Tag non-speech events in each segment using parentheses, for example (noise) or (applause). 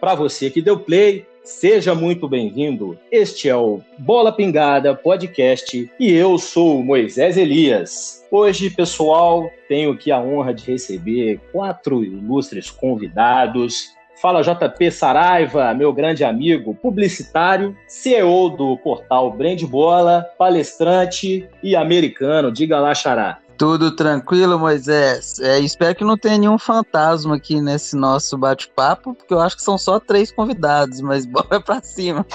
para você que deu play, seja muito bem-vindo. Este é o Bola Pingada Podcast e eu sou Moisés Elias. Hoje, pessoal, tenho aqui a honra de receber quatro ilustres convidados. Fala JP Saraiva, meu grande amigo, publicitário, CEO do portal Brand Bola, palestrante e americano. Diga lá, Xará. Tudo tranquilo, Moisés. É, espero que não tenha nenhum fantasma aqui nesse nosso bate-papo, porque eu acho que são só três convidados, mas (laughs) bora pra cima.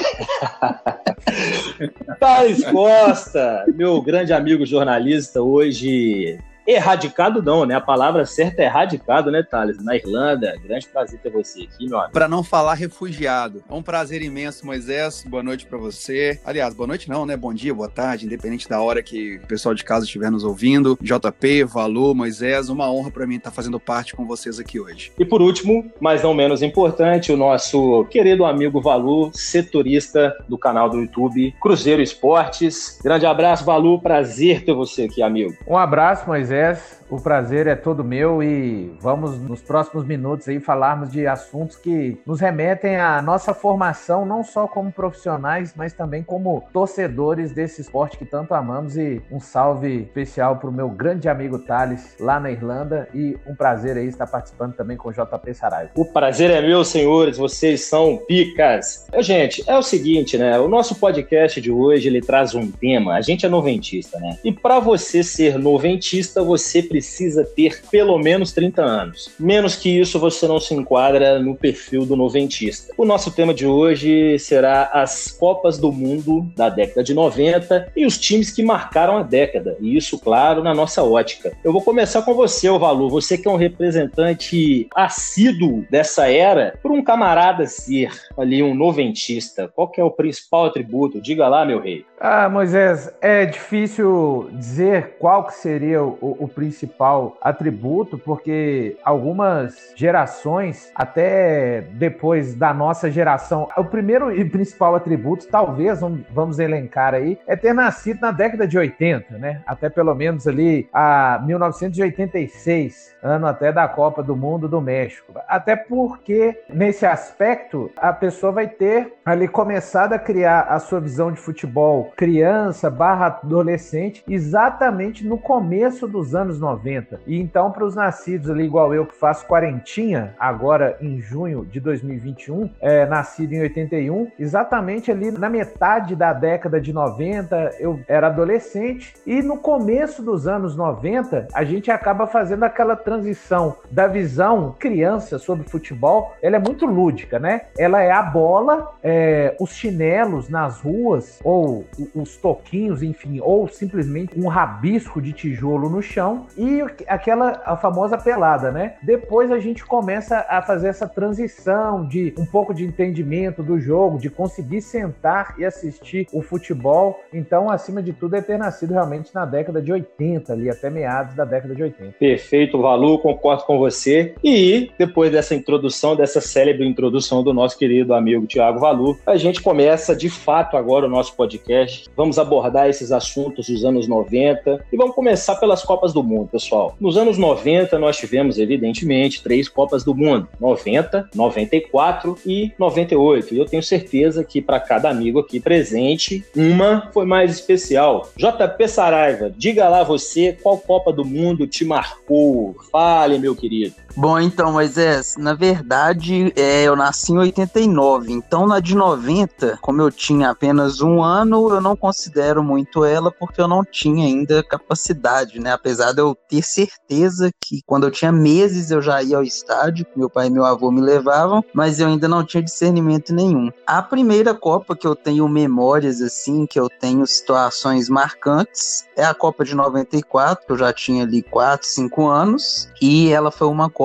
Thales Costa, meu grande amigo jornalista, hoje Erradicado não, né? A palavra certa é erradicado, né, Thales? Na Irlanda. Grande prazer ter você aqui, meu amigo. Para não falar refugiado. É um prazer imenso, Moisés. Boa noite para você. Aliás, boa noite não, né? Bom dia, boa tarde, independente da hora que o pessoal de casa estiver nos ouvindo. JP, Valu, Moisés, uma honra para mim estar fazendo parte com vocês aqui hoje. E por último, mas não menos importante, o nosso querido amigo Valu, setorista do canal do YouTube Cruzeiro Esportes. Grande abraço, Valu. Prazer ter você aqui, amigo. Um abraço, Moisés. Moisés. O prazer é todo meu e vamos nos próximos minutos aí falarmos de assuntos que nos remetem à nossa formação, não só como profissionais, mas também como torcedores desse esporte que tanto amamos. E um salve especial para o meu grande amigo Thales, lá na Irlanda. E um prazer aí estar participando também com o JP Saraiva. O prazer é meu, senhores. Vocês são picas. Gente, é o seguinte, né? O nosso podcast de hoje ele traz um tema. A gente é noventista, né? E para você ser noventista, você precisa precisa ter pelo menos 30 anos. Menos que isso, você não se enquadra no perfil do noventista. O nosso tema de hoje será as Copas do Mundo da década de 90 e os times que marcaram a década. E isso, claro, na nossa ótica. Eu vou começar com você, Valu. Você que é um representante assíduo dessa era, por um camarada ser ali um noventista, qual que é o principal atributo? Diga lá, meu rei. Ah, Moisés, é difícil dizer qual que seria o, o principal principal atributo, porque algumas gerações, até depois da nossa geração, o primeiro e principal atributo, talvez, vamos elencar aí, é ter nascido na década de 80, né? Até pelo menos ali a 1986, ano até da Copa do Mundo do México. Até porque, nesse aspecto, a pessoa vai ter ali começado a criar a sua visão de futebol criança barra adolescente exatamente no começo dos anos 90. 90. E então, para os nascidos ali, igual eu, que faço quarentinha, agora em junho de 2021, é, nascido em 81, exatamente ali na metade da década de 90, eu era adolescente, e no começo dos anos 90, a gente acaba fazendo aquela transição da visão criança sobre futebol, ela é muito lúdica, né? Ela é a bola, é, os chinelos nas ruas, ou os toquinhos, enfim, ou simplesmente um rabisco de tijolo no chão, e aquela a famosa pelada, né? Depois a gente começa a fazer essa transição de um pouco de entendimento do jogo, de conseguir sentar e assistir o futebol. Então, acima de tudo, é ter nascido realmente na década de 80, ali até meados da década de 80. Perfeito, Valu, concordo com você. E depois dessa introdução, dessa célebre introdução do nosso querido amigo Tiago Valu, a gente começa de fato agora o nosso podcast. Vamos abordar esses assuntos dos anos 90 e vamos começar pelas Copas do Mundo pessoal. Nos anos 90, nós tivemos, evidentemente, três Copas do Mundo: 90, 94 e 98. E eu tenho certeza que para cada amigo aqui presente, uma foi mais especial. JP Saraiva, diga lá você qual Copa do Mundo te marcou. Fale, meu querido. Bom, então, Moisés, na verdade, é, eu nasci em 89, então na de 90, como eu tinha apenas um ano, eu não considero muito ela porque eu não tinha ainda capacidade, né? Apesar de eu ter certeza que quando eu tinha meses eu já ia ao estádio, meu pai e meu avô me levavam, mas eu ainda não tinha discernimento nenhum. A primeira Copa que eu tenho memórias assim, que eu tenho situações marcantes, é a Copa de 94, que eu já tinha ali 4, 5 anos, e ela foi uma Copa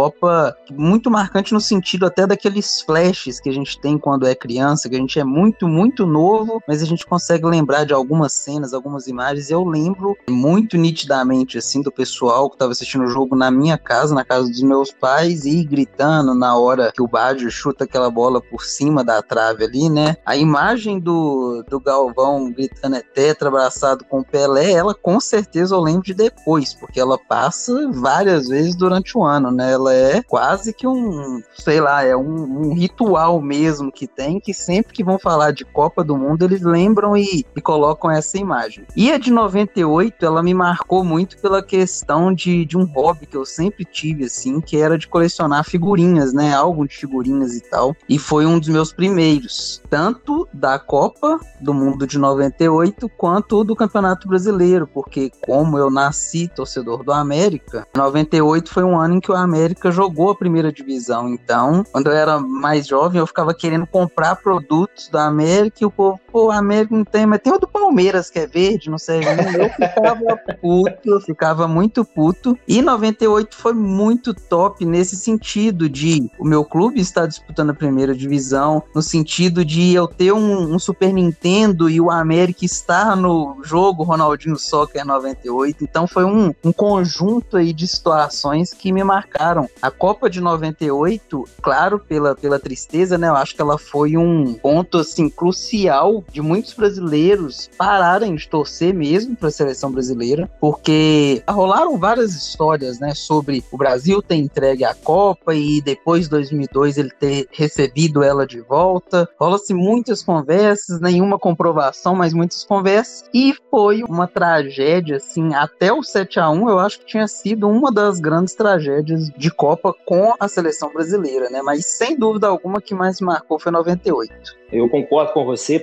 muito marcante no sentido até daqueles flashes que a gente tem quando é criança, que a gente é muito, muito novo, mas a gente consegue lembrar de algumas cenas, algumas imagens. Eu lembro muito nitidamente, assim, do pessoal palco, tava assistindo o jogo na minha casa, na casa dos meus pais, e gritando na hora que o Baggio chuta aquela bola por cima da trave ali, né? A imagem do, do Galvão gritando é tetra, abraçado com o Pelé, ela com certeza eu lembro de depois, porque ela passa várias vezes durante o ano, né? Ela é quase que um, sei lá, é um, um ritual mesmo que tem, que sempre que vão falar de Copa do Mundo, eles lembram e, e colocam essa imagem. E a de 98, ela me marcou muito pela questão de, de um hobby que eu sempre tive, assim, que era de colecionar figurinhas, né? Álbum de figurinhas e tal. E foi um dos meus primeiros, tanto da Copa do Mundo de 98, quanto do Campeonato Brasileiro, porque como eu nasci torcedor do América, 98 foi um ano em que o América jogou a primeira divisão. Então, quando eu era mais jovem, eu ficava querendo comprar produtos da América e o povo, pô, a América não tem, mas tem o do Palmeiras que é verde, não sei. Eu ficava (laughs) puto, eu ficava muito puto. E 98 foi muito top nesse sentido de o meu clube estar disputando a primeira divisão, no sentido de eu ter um, um Super Nintendo e o América estar no jogo Ronaldinho Soccer 98. Então foi um, um conjunto aí de situações que me marcaram. A Copa de 98, claro, pela, pela tristeza, né? Eu acho que ela foi um ponto assim crucial de muitos brasileiros pararem de torcer mesmo para a seleção brasileira, porque rolaram várias histórias, né, sobre o Brasil ter entregue a Copa e depois de 2002 ele ter recebido ela de volta. Rola-se muitas conversas, nenhuma comprovação, mas muitas conversas e foi uma tragédia assim, até o 7 a 1 eu acho que tinha sido uma das grandes tragédias de Copa com a seleção brasileira, né? Mas sem dúvida alguma que mais marcou foi 98. Eu concordo com você,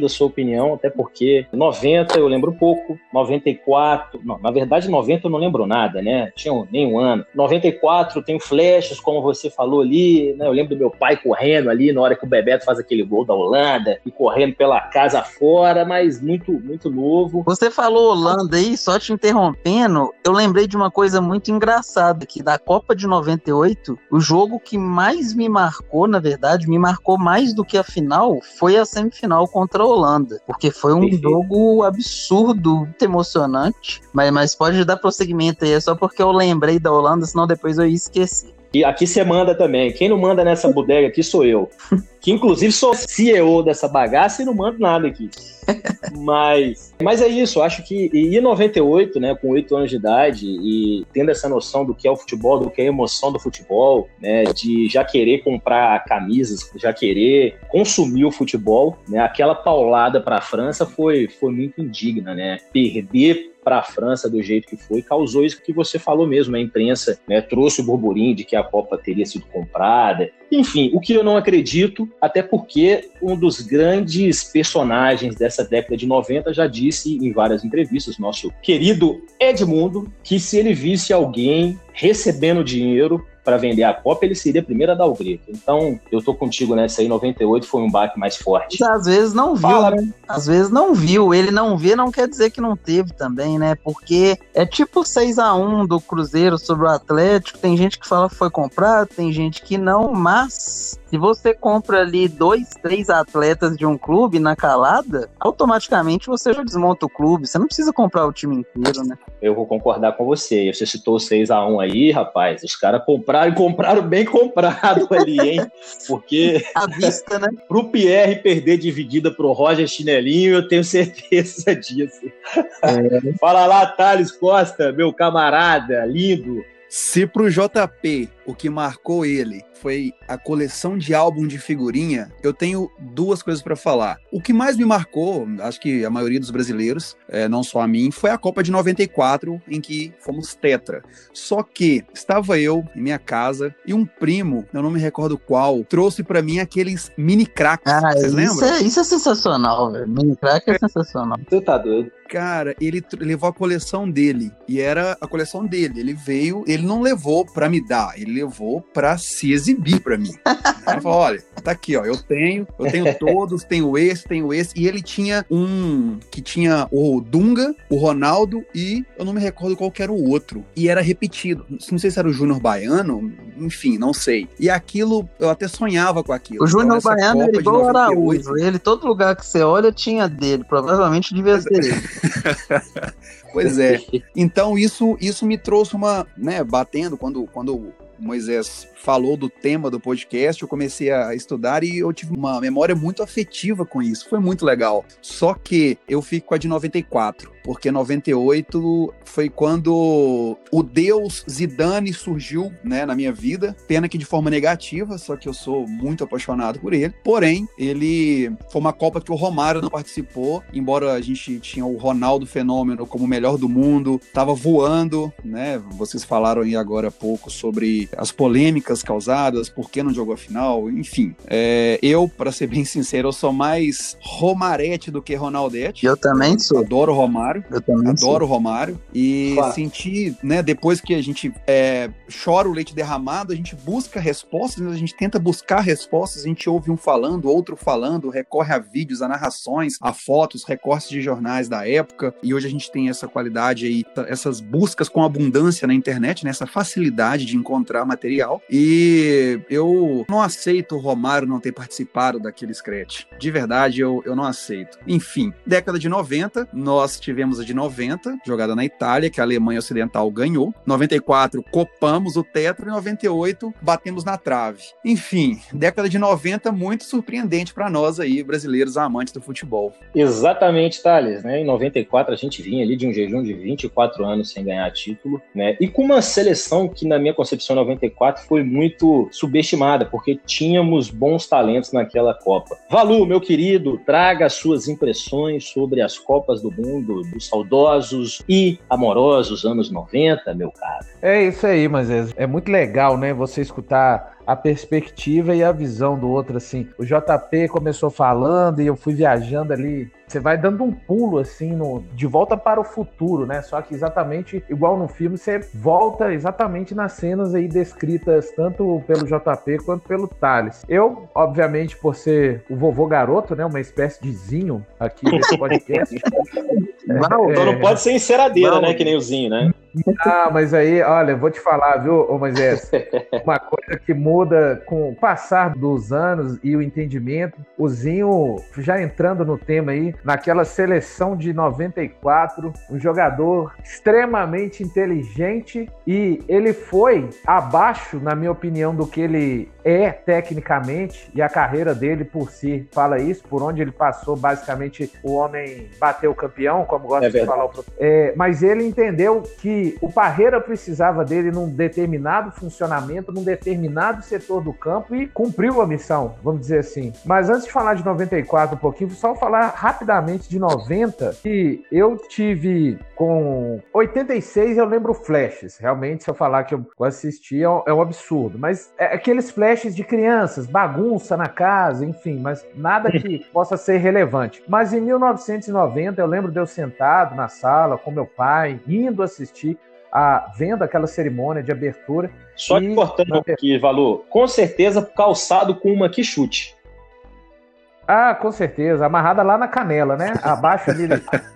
da sua opinião, até porque 90 eu lembro pouco, 94, não, na verdade 90 eu não lembro nada, né? Tinha nem um ano. 94 tenho flashes, como você falou ali, né? Eu lembro do meu pai correndo ali na hora que o Bebeto faz aquele gol da Holanda e correndo pela casa fora, mas muito, muito novo. Você falou Holanda aí, só te interrompendo, eu lembrei de uma coisa muito engraçada, que da Copa de 98, o jogo que mais me marcou, na verdade, me marcou mais do que a final foi a semifinal contra a Holanda, porque foi um Perfeito. jogo absurdo, muito emocionante. Mas, mas pode dar prosseguimento aí, é só porque eu lembrei da Holanda, senão depois eu ia esquecer. E aqui você manda também. Quem não manda nessa bodega aqui sou eu. (laughs) Que inclusive sou CEO dessa bagaça e não mando nada aqui. (laughs) Mas, mas é isso, acho que e em 98, né, com 8 anos de idade e tendo essa noção do que é o futebol, do que é a emoção do futebol, né, de já querer comprar camisas, já querer consumir o futebol, né, aquela paulada para a França foi, foi muito indigna, né? Perder para a França do jeito que foi, causou isso que você falou mesmo. A imprensa né, trouxe o burburinho de que a Copa teria sido comprada. Enfim, o que eu não acredito, até porque um dos grandes personagens dessa década de 90 já disse em várias entrevistas, nosso querido Edmundo, que se ele visse alguém recebendo dinheiro para vender a Copa, ele seria primeiro a dar o grito. Então, eu tô contigo nessa aí, 98 foi um baque mais forte. Às vezes não viu, Fala. né? Às vezes não viu. Ele não vê não quer dizer que não teve também, né? Porque é tipo 6 a 1 do Cruzeiro sobre o Atlético. Tem gente que fala que foi comprado, tem gente que não, mas se você compra ali dois, três atletas de um clube na calada, automaticamente você já desmonta o clube. Você não precisa comprar o time inteiro, né? Eu vou concordar com você. Você citou 6 a 1 aí, rapaz. Os caras compraram e compraram bem comprado (laughs) ali, hein? Porque. à vista, né? (laughs) Pro Pierre perder dividida pro Roger Chinelinho, eu tenho certeza (laughs) disso. É. Fala lá, Thales Costa, meu camarada, lindo. Se pro JP o que marcou ele foi a coleção de álbum de figurinha, eu tenho duas coisas para falar. O que mais me marcou, acho que a maioria dos brasileiros, é, não só a mim, foi a Copa de 94, em que fomos tetra. Só que estava eu em minha casa e um primo, eu não me recordo qual, trouxe para mim aqueles mini cracks. Ah, Vocês lembram? É, isso é sensacional, velho. Mini crack é sensacional. Você tá doido? Cara, ele levou a coleção dele e era a coleção dele. Ele veio, ele não levou para me dar, ele levou para se exibir para mim. Ele falou: olha, Tá aqui, ó. Eu tenho, eu tenho (laughs) todos, tenho esse, tenho esse. E ele tinha um que tinha o Dunga, o Ronaldo e eu não me recordo qual era o outro. E era repetido. Não sei se era o Júnior Baiano, enfim, não sei. E aquilo, eu até sonhava com aquilo. O Júnior então, Baiano era igual o Araújo. Ele, todo lugar que você olha, tinha dele. Provavelmente devia ser ele. (laughs) pois é. (laughs) Então isso, isso me trouxe uma, né, batendo quando, quando Moisés falou do tema do podcast, eu comecei a estudar e eu tive uma memória muito afetiva com isso. Foi muito legal. Só que eu fico com a de 94, porque 98 foi quando o Deus Zidane surgiu, né, na minha vida. Pena que de forma negativa, só que eu sou muito apaixonado por ele. Porém, ele foi uma Copa que o Romário não participou, embora a gente tinha o Ronaldo Fenômeno como o melhor do mundo, tava voando, né? Vocês falaram aí agora há pouco sobre as polêmicas causadas, por que não jogou a final, enfim. É, eu, para ser bem sincero, eu sou mais Romarete do que Ronaldete. Eu também sou. Adoro Romário. Eu também Adoro o Romário. E claro. senti, né, depois que a gente é, chora o leite derramado, a gente busca respostas, a gente tenta buscar respostas, a gente ouve um falando, outro falando, recorre a vídeos, a narrações, a fotos, recortes de jornais da época. E hoje a gente tem essa qualidade aí, essas buscas com abundância na internet, né, essa facilidade de encontrar material. E eu não aceito o Romário não ter participado daquele scratch. De verdade, eu, eu não aceito. Enfim, década de 90, nós tivemos a de 90, jogada na Itália, que a Alemanha Ocidental ganhou. 94, copamos o tetra. E 98, batemos na trave. Enfim, década de 90, muito surpreendente para nós aí, brasileiros amantes do futebol. Exatamente, Thales. Né? Em 94, a gente vinha ali de um jejum de 24 anos sem ganhar título. Né? E com uma seleção que, na minha concepção, 94 foi muito subestimada, porque tínhamos bons talentos naquela Copa. Valu, meu querido, traga suas impressões sobre as Copas do Mundo dos saudosos e amorosos anos 90, meu caro. É isso aí, mas é, é muito legal, né? Você escutar a perspectiva e a visão do outro, assim. O JP começou falando e eu fui viajando ali. Você vai dando um pulo, assim, no, de volta para o futuro, né? Só que exatamente igual no filme, você volta exatamente nas cenas aí descritas tanto pelo JP quanto pelo Thales. Eu, obviamente, por ser o vovô garoto, né? Uma espécie de zinho aqui nesse (laughs) podcast. Não, é, então não pode ser enceradeira, não, né? Que nem o zinho, né? Ah, mas aí, olha, vou te falar, viu, ô Moisés? (laughs) Uma coisa que muda com o passar dos anos e o entendimento. O Zinho, já entrando no tema aí, naquela seleção de 94, um jogador extremamente inteligente e ele foi abaixo, na minha opinião, do que ele é tecnicamente e a carreira dele por si fala isso, por onde ele passou, basicamente o homem bateu o campeão, como gosta é de falar. É, mas ele entendeu que o Parreira precisava dele num determinado funcionamento, num determinado setor do campo e cumpriu a missão, vamos dizer assim. Mas antes de falar de 94 um pouquinho, só falar rapidamente de 90, que eu tive com 86 eu lembro flashes. Realmente, se eu falar que eu assisti é um absurdo, mas é aqueles flashes de crianças, bagunça na casa, enfim, mas nada que (laughs) possa ser relevante. Mas em 1990, eu lembro de eu sentado na sala com meu pai, indo assistir a vendo aquela cerimônia de abertura. Só que cortando na... aqui, Valor, com certeza calçado com uma que chute. Ah, com certeza. Amarrada lá na canela, né? (laughs) Abaixo ali,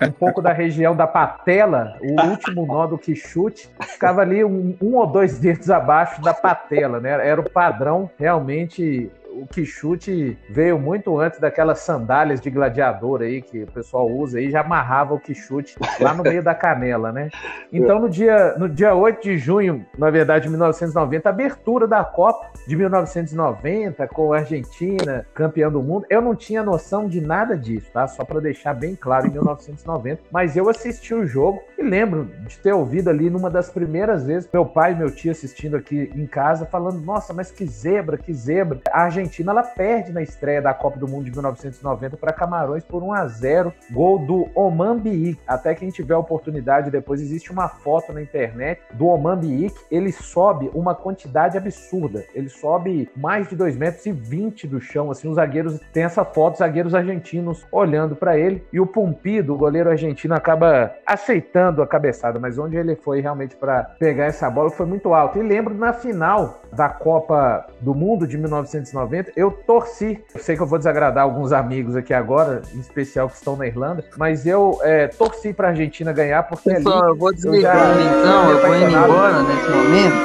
um pouco da região da patela, o (laughs) último nó do quichute, ficava ali um, um ou dois dedos abaixo da patela, né? Era o padrão realmente o quichute veio muito antes daquelas sandálias de gladiador aí que o pessoal usa aí, já amarrava o quichute lá no meio da canela, né? (laughs) Então no dia, no dia 8 de junho, na verdade, de 1990, abertura da Copa de 1990 com a Argentina campeã do mundo. Eu não tinha noção de nada disso, tá? Só para deixar bem claro em 1990, mas eu assisti o jogo e lembro de ter ouvido ali numa das primeiras vezes meu pai e meu tio assistindo aqui em casa falando: "Nossa, mas que zebra, que zebra". A Argentina Argentina ela perde na estreia da Copa do Mundo de 1990 para Camarões por 1 a 0, gol do Oman Biik. Até quem tiver a oportunidade depois existe uma foto na internet do Oman Biik, ele sobe uma quantidade absurda. Ele sobe mais de 2 metros e 20 do chão, assim, os zagueiros tem essa foto, zagueiros argentinos olhando para ele e o Pumpido, o goleiro argentino acaba aceitando a cabeçada, mas onde ele foi realmente para pegar essa bola foi muito alto. E lembro na final da Copa do Mundo de 1990, eu torci. Eu sei que eu vou desagradar alguns amigos aqui agora, em especial que estão na Irlanda, mas eu é, torci para a Argentina ganhar porque Pessoal, ali eu vou desligar eu já- então, eu vou indo embora nesse momento.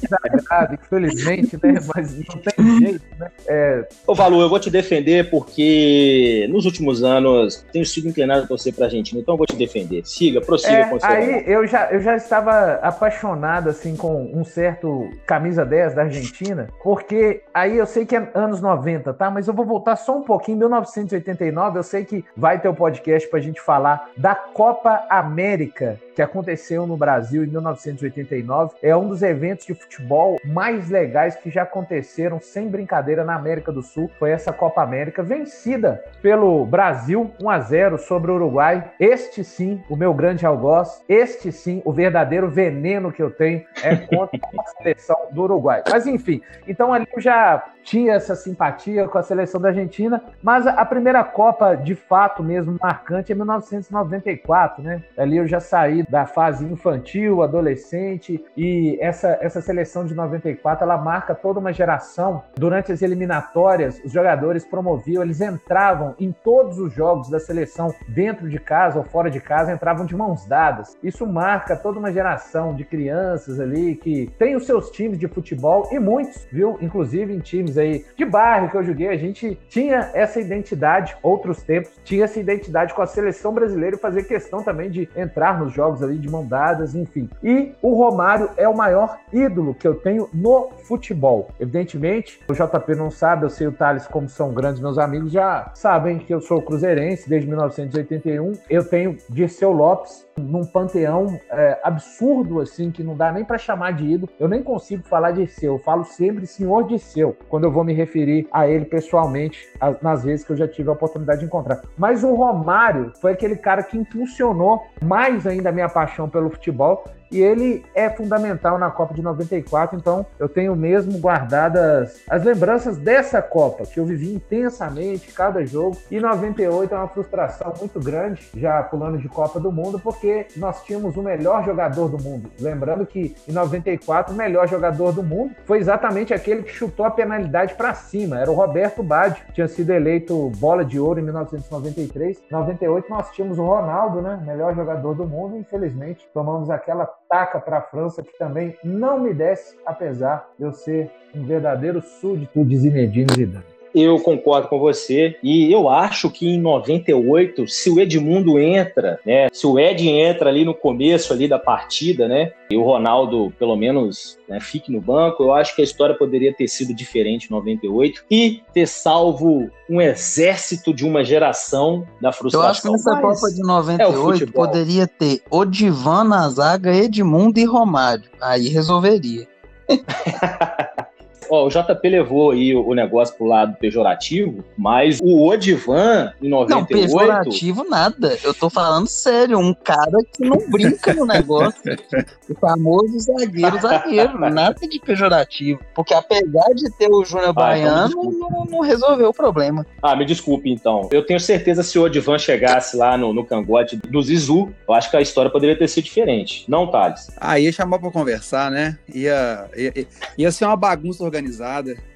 desagrado, infelizmente, né? Mas não tem jeito, né? É, Ô, Valu, eu vou te defender porque nos últimos anos tenho sido inclinado a torcer pra Argentina, então eu vou te defender. Siga, prossiga É, com o seu aí eu já, eu já estava apaixonado assim com um certo camisa 10 da Argentina, porque aí eu sei que é anos 90, tá? Mas eu vou voltar só um pouquinho, 1989, eu sei que vai ter o podcast pra gente falar da Copa América que aconteceu no Brasil em 1989. É um dos eventos de futebol mais legais que já aconteceram, sem brincadeira, na América do Sul. Foi essa Copa América vencida pelo Brasil 1 a 0 sobre o Uruguai. Este sim, o meu grande algoz. Este sim, o verdadeiro veneno que eu tenho é contra a seleção do Uruguai. Mas enfim, então ali eu já tinha essa simpatia com a seleção da Argentina, mas a primeira Copa de fato mesmo marcante é 1994, né? Ali eu já saí da fase infantil, adolescente e essa, essa seleção de 94 ela marca toda uma geração. Durante as eliminatórias, os jogadores promoviam, eles entravam em todos os jogos da seleção, dentro de casa ou fora de casa, entravam de mãos dadas. Isso marca toda uma geração de crianças ali que tem os seus times de futebol e muitos, viu? Inclusive em times aí de bairro que eu joguei, a gente tinha essa identidade, outros tempos, tinha essa identidade com a seleção brasileira e fazer questão também de entrar nos jogos ali de mão dadas, enfim. E o Romário é o maior ídolo que eu tenho no futebol. Evidentemente, o JP não sabe, eu sei o Thales como são grandes meus amigos, já sabem que eu sou cruzeirense desde 1981. Eu tenho Dirceu Lopes num panteão é, absurdo, assim, que não dá nem para chamar de ídolo. Eu nem consigo falar Dirceu, eu falo sempre senhor Dirceu, quando eu vou me referir a ele pessoalmente, as- nas vezes que eu já tive a oportunidade de encontrar. Mas o Romário foi aquele cara que impulsionou mais ainda a minha paixão pelo futebol e ele é fundamental na Copa de 94, então eu tenho mesmo guardadas as lembranças dessa Copa, que eu vivi intensamente cada jogo, e 98 é uma frustração muito grande, já pulando de Copa do Mundo, porque nós tínhamos o melhor jogador do mundo. Lembrando que em 94 o melhor jogador do mundo foi exatamente aquele que chutou a penalidade para cima, era o Roberto Baggio, tinha sido eleito bola de ouro em 1993. 98 nós tínhamos o Ronaldo, né, melhor jogador do mundo, infelizmente tomamos aquela taca para a França que também não me desce, apesar de eu ser um verdadeiro súdito de Zinedine Zidane. Eu concordo com você e eu acho que em 98, se o Edmundo entra, né, se o Ed entra ali no começo ali da partida, né, e o Ronaldo pelo menos né, fique no banco, eu acho que a história poderia ter sido diferente em 98 e ter salvo um exército de uma geração da Eu frustração. acho que nessa Copa de é o 98 futebol. poderia ter Odivan na zaga, Edmundo e Romário. Aí resolveria. (laughs) Ó, o JP levou aí o negócio pro lado pejorativo, mas o Odivan em Não, 98 pejorativo nada. Eu tô falando sério, um cara que não brinca no negócio. (laughs) o famoso zagueiro, zagueiro. Nada de pejorativo. Porque apesar de ter o Júnior Ah, então Baiano, desculpa. não, não resolveu o problema. Ah, me desculpe então. Eu tenho certeza se o Odivan chegasse lá no, no cangote do Zizu, eu acho que a história poderia ter sido diferente. Não, Thales. Ah, ia chamar pra conversar, né? Ia, ia, ia ser uma bagunça organizada.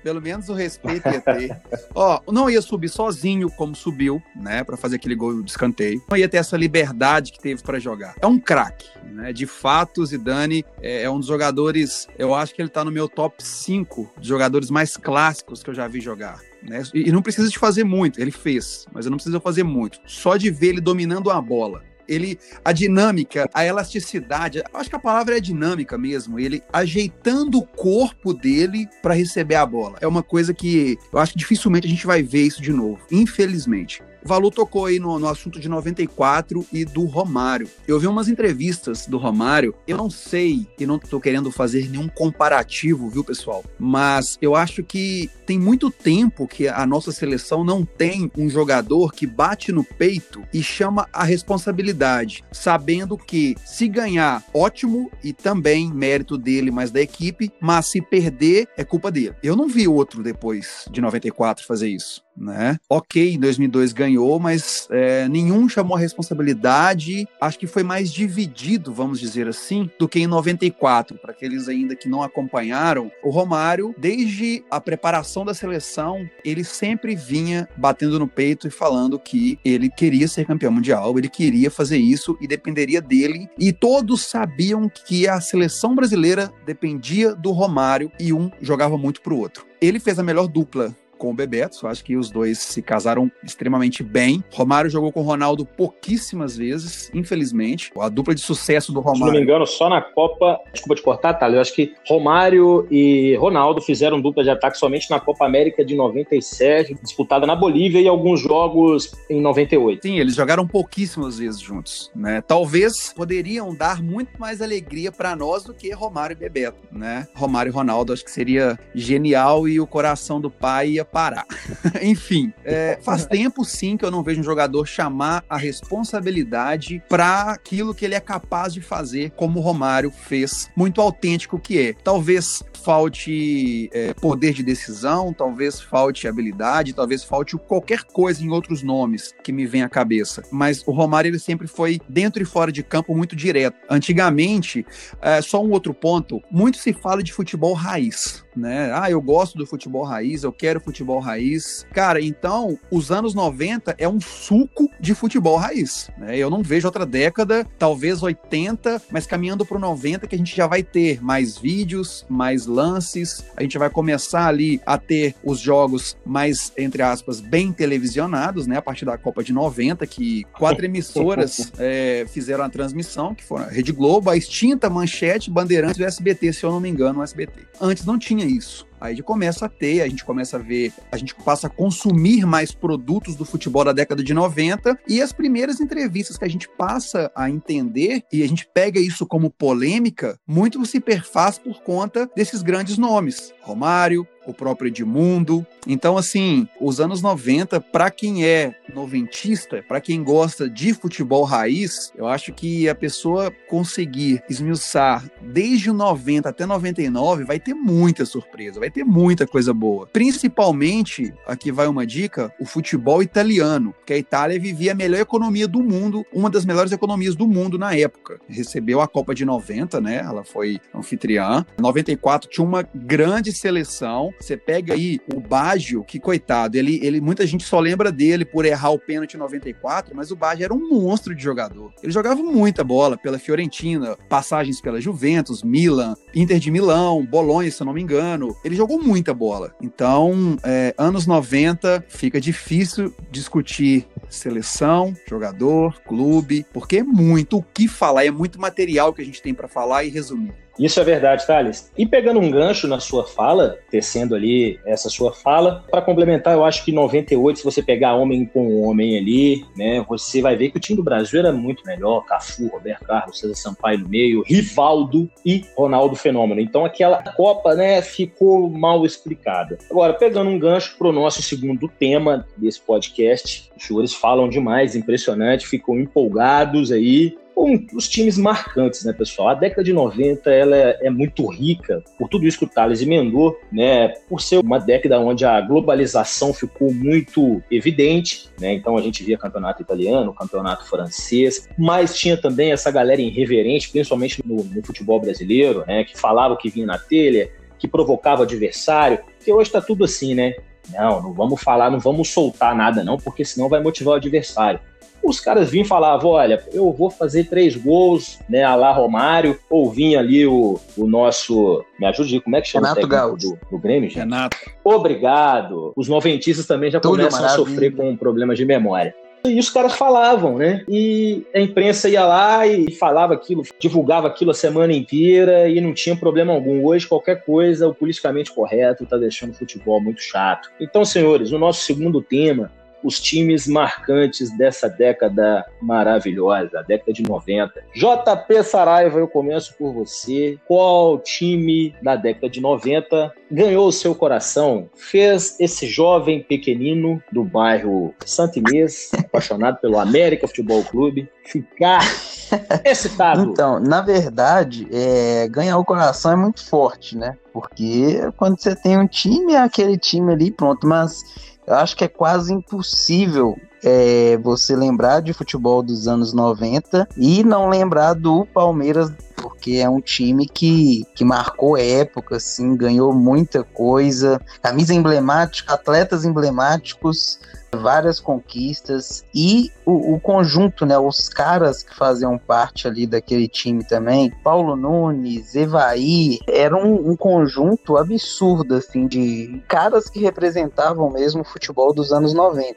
Pelo menos o respeito ia ter. Ó, não ia subir sozinho como subiu, né? Pra fazer aquele gol de escanteio. Não ia ter essa liberdade que teve pra jogar. É um craque, né? De fato, o Zidane é, é um dos jogadores. Eu acho que ele tá no meu top 5 de jogadores mais clássicos que eu já vi jogar. Né? E não precisa de fazer muito, ele fez, mas eu não preciso fazer muito. Só de ver ele dominando a bola, ele a dinâmica, a elasticidade, acho que a palavra é dinâmica mesmo, ele ajeitando o corpo dele para receber a bola. É uma coisa que eu acho que dificilmente a gente vai ver isso de novo, infelizmente. O Valu tocou aí no, no assunto de 94 e do Romário. Eu vi umas entrevistas do Romário. Eu não sei e não tô querendo fazer nenhum comparativo, viu, pessoal? Mas eu acho que tem muito tempo que a nossa seleção não tem um jogador que bate no peito e chama a responsabilidade, sabendo que se ganhar, ótimo e também mérito dele, mas da equipe, mas se perder, é culpa dele. Eu não vi outro depois de 94 fazer isso. né? Ok, em 2002 ganhou, mas é, nenhum chamou a responsabilidade. Acho que foi mais dividido, vamos dizer assim, do que em 94. Para aqueles ainda que não acompanharam, o Romário, desde a preparação da seleção, ele sempre vinha batendo no peito e falando que ele queria ser campeão mundial, ele queria fazer isso e dependeria dele. E todos sabiam que a seleção brasileira dependia do Romário e um jogava muito pro outro. Ele fez a melhor dupla com o Bebeto. Acho que os dois se casaram extremamente bem. Romário jogou com o Ronaldo pouquíssimas vezes, infelizmente. A dupla de sucesso do Romário. Se não me engano, só na Copa. Desculpa te cortar, tá? Eu acho que Romário e Ronaldo fizeram dupla de ataque somente na Copa América de 97, disputada na Bolívia, e alguns jogos em 98. Sim, eles jogaram pouquíssimas vezes juntos, né? Talvez poderiam dar muito mais alegria para nós do que Romário e Bebeto, né? Romário e Ronaldo, acho que seria genial e o coração do pai ia parar. (laughs) Enfim, é, faz tempo sim que eu não vejo um jogador chamar a responsabilidade para aquilo que ele é capaz de fazer, como o Romário fez, muito autêntico que é. Talvez falte é, poder de decisão, talvez falte habilidade, talvez falte qualquer coisa em outros nomes que me vem à cabeça. Mas o Romário ele sempre foi dentro e fora de campo muito direto. Antigamente, é, só um outro ponto, muito se fala de futebol raiz né? Ah, eu gosto do futebol raiz, eu quero futebol raiz. Cara, então, os anos 90 é um suco de futebol raiz, né? Eu não vejo outra década, talvez 80, mas caminhando para o 90 que a gente já vai ter mais vídeos, mais lances, a gente vai começar ali a ter os jogos mais, entre aspas, bem televisionados, né? A partir da Copa de 90, que quatro (laughs) emissoras (laughs) é, fizeram a transmissão, que foram a Rede Globo, a extinta Manchete, Bandeirantes e o SBT, se eu não me engano, o SBT. Antes não tinha isso. Aí a gente começa a ter, a gente começa a ver, a gente passa a consumir mais produtos do futebol da década de 90 e as primeiras entrevistas que a gente passa a entender e a gente pega isso como polêmica, muito se perfaz por conta desses grandes nomes. Romário, o próprio Edmundo. Então, assim, os anos 90, para quem é noventista, para quem gosta de futebol raiz, eu acho que a pessoa conseguir esmiuçar desde o 90 até 99 vai ter muita surpresa, vai ter muita coisa boa. Principalmente, aqui vai uma dica, o futebol italiano, que a Itália vivia a melhor economia do mundo, uma das melhores economias do mundo na época. Recebeu a Copa de 90, né? Ela foi anfitriã. 94 tinha uma grande seleção. Você pega aí o Baggio, que coitado, ele, ele muita gente só lembra dele por errar o pênalti em 94, mas o Baggio era um monstro de jogador. Ele jogava muita bola pela Fiorentina, passagens pela Juventus, Milan, Inter de Milão, Bolonha, se eu não me engano. Ele jogou muita bola. Então, é, anos 90, fica difícil discutir seleção, jogador, clube, porque é muito o que falar, é muito material que a gente tem para falar e resumir. Isso é verdade, Thales. E pegando um gancho na sua fala, tecendo ali essa sua fala, para complementar, eu acho que 98, se você pegar homem com homem ali, né, você vai ver que o time do Brasil era muito melhor. Cafu, Roberto Carlos, César Sampaio no meio, Rivaldo e Ronaldo Fenômeno. Então aquela Copa, né, ficou mal explicada. Agora, pegando um gancho para o nosso segundo tema desse podcast, os senhores falam demais, impressionante, ficam empolgados aí um, os times marcantes, né, pessoal? A década de 90 ela é, é, muito rica por tudo isso que o Thales emendou, né? Por ser uma década onde a globalização ficou muito evidente, né? Então a gente via campeonato italiano, campeonato francês, mas tinha também essa galera irreverente, principalmente no, no futebol brasileiro, né? Que falava o que vinha na telha, que provocava o adversário, que hoje está tudo assim, né? Não, não vamos falar, não vamos soltar nada, não, porque senão vai motivar o adversário os caras vinham e falavam, olha, eu vou fazer três gols, né, a lá Romário, ou vinha ali o, o nosso, me ajude, como é que chama Renato o técnico do, do Grêmio, gente? Renato. Obrigado. Os noventistas também já Túlio começam Maravilha. a sofrer com problemas de memória. E os caras falavam, né? E a imprensa ia lá e falava aquilo, divulgava aquilo a semana inteira e não tinha problema algum. Hoje, qualquer coisa, o politicamente correto tá deixando o futebol muito chato. Então, senhores, o nosso segundo tema os times marcantes dessa década maravilhosa, a década de 90. JP Saraiva, eu começo por você. Qual time da década de 90 ganhou o seu coração? Fez esse jovem pequenino do bairro Santo Inês, apaixonado pelo América Futebol Clube, ficar (laughs) excitado? Então, na verdade, é, ganhar o coração é muito forte, né? Porque quando você tem um time, é aquele time ali, pronto. Mas Eu acho que é quase impossível é, você lembrar de futebol dos anos 90 e não lembrar do Palmeiras porque é um time que, que marcou época, assim, ganhou muita coisa, camisa emblemática, atletas emblemáticos, várias conquistas. E o, o, conjunto, né, os caras que faziam parte ali daquele time também, Paulo Nunes, Evaí, era um, um conjunto absurdo, assim, de caras que representavam mesmo o futebol dos anos 90.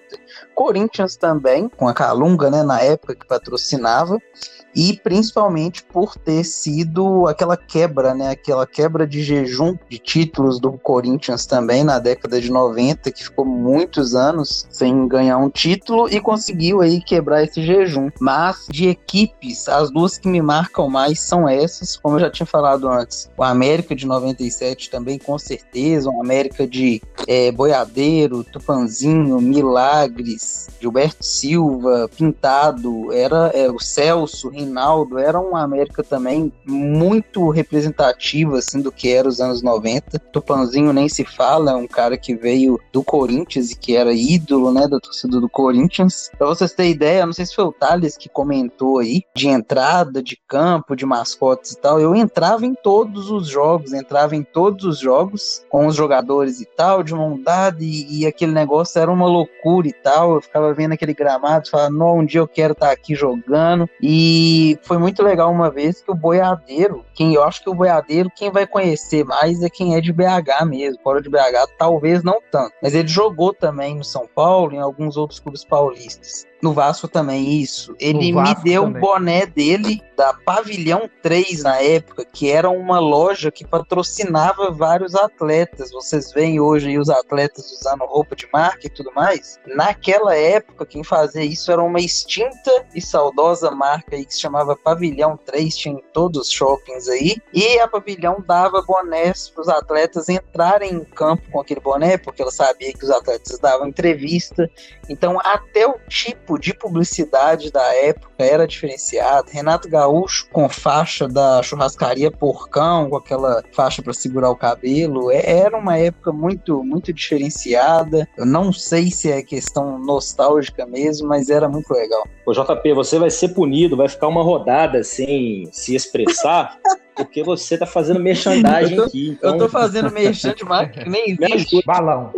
Corinthians também, com a Calunga, né, na época que patrocinava, e principalmente por ter sido aquela quebra, né, aquela quebra de jejum de títulos do Corinthians também na década de 90, que ficou muitos anos sem ganhar um título e conseguiu aí quebrar esse jejum. Mas de equipes, as duas que me marcam mais são essas, como eu já tinha falado antes. O América de 97 também, com certeza, o América de é, Boiadeiro, Tupanzinho, Milagres, Gilberto Silva, Pintado, era é, o Celso, Reinaldo era uma América também muito representativa assim do que era os anos 90. Tupanzinho nem se fala, é um cara que veio do Corinthians e que era ídolo, né, da torcida do Corinthians. Para vocês terem ideia, não sei se foi o Thales que comentou aí de entrada de campo, de mascotes e tal. Eu entrava em todos os jogos, entrava em todos os jogos com os jogadores e tal, de mão dada e, e aquele negócio era uma loucura e tal. Eu ficava vendo aquele gramado, falava, não, um dia eu quero estar tá aqui jogando e e foi muito legal uma vez que o boiadeiro, quem eu acho que o boiadeiro, quem vai conhecer mais é quem é de BH mesmo. Fora de BH, talvez não tanto. Mas ele jogou também no São Paulo, em alguns outros clubes paulistas. No Vasco também, isso. Ele me deu o boné dele da Pavilhão 3 na época, que era uma loja que patrocinava vários atletas. Vocês veem hoje aí os atletas usando roupa de marca e tudo mais. Naquela época, quem fazia isso era uma extinta e saudosa marca aí que se chamava Pavilhão 3, tinha em todos os shoppings aí. E a Pavilhão dava bonés para os atletas entrarem em campo com aquele boné, porque ela sabia que os atletas davam entrevista. Então, até o tipo de publicidade da época era diferenciado. Renato Gaúcho com faixa da churrascaria Porcão, com aquela faixa para segurar o cabelo. É, era uma época muito, muito diferenciada. Eu não sei se é questão nostálgica mesmo, mas era muito legal. Ô JP, você vai ser punido, vai ficar uma rodada sem se expressar. (laughs) porque você tá fazendo merchandising eu tô, aqui. Então... Eu tô fazendo merchan de marca que nem (laughs) existe. Balão.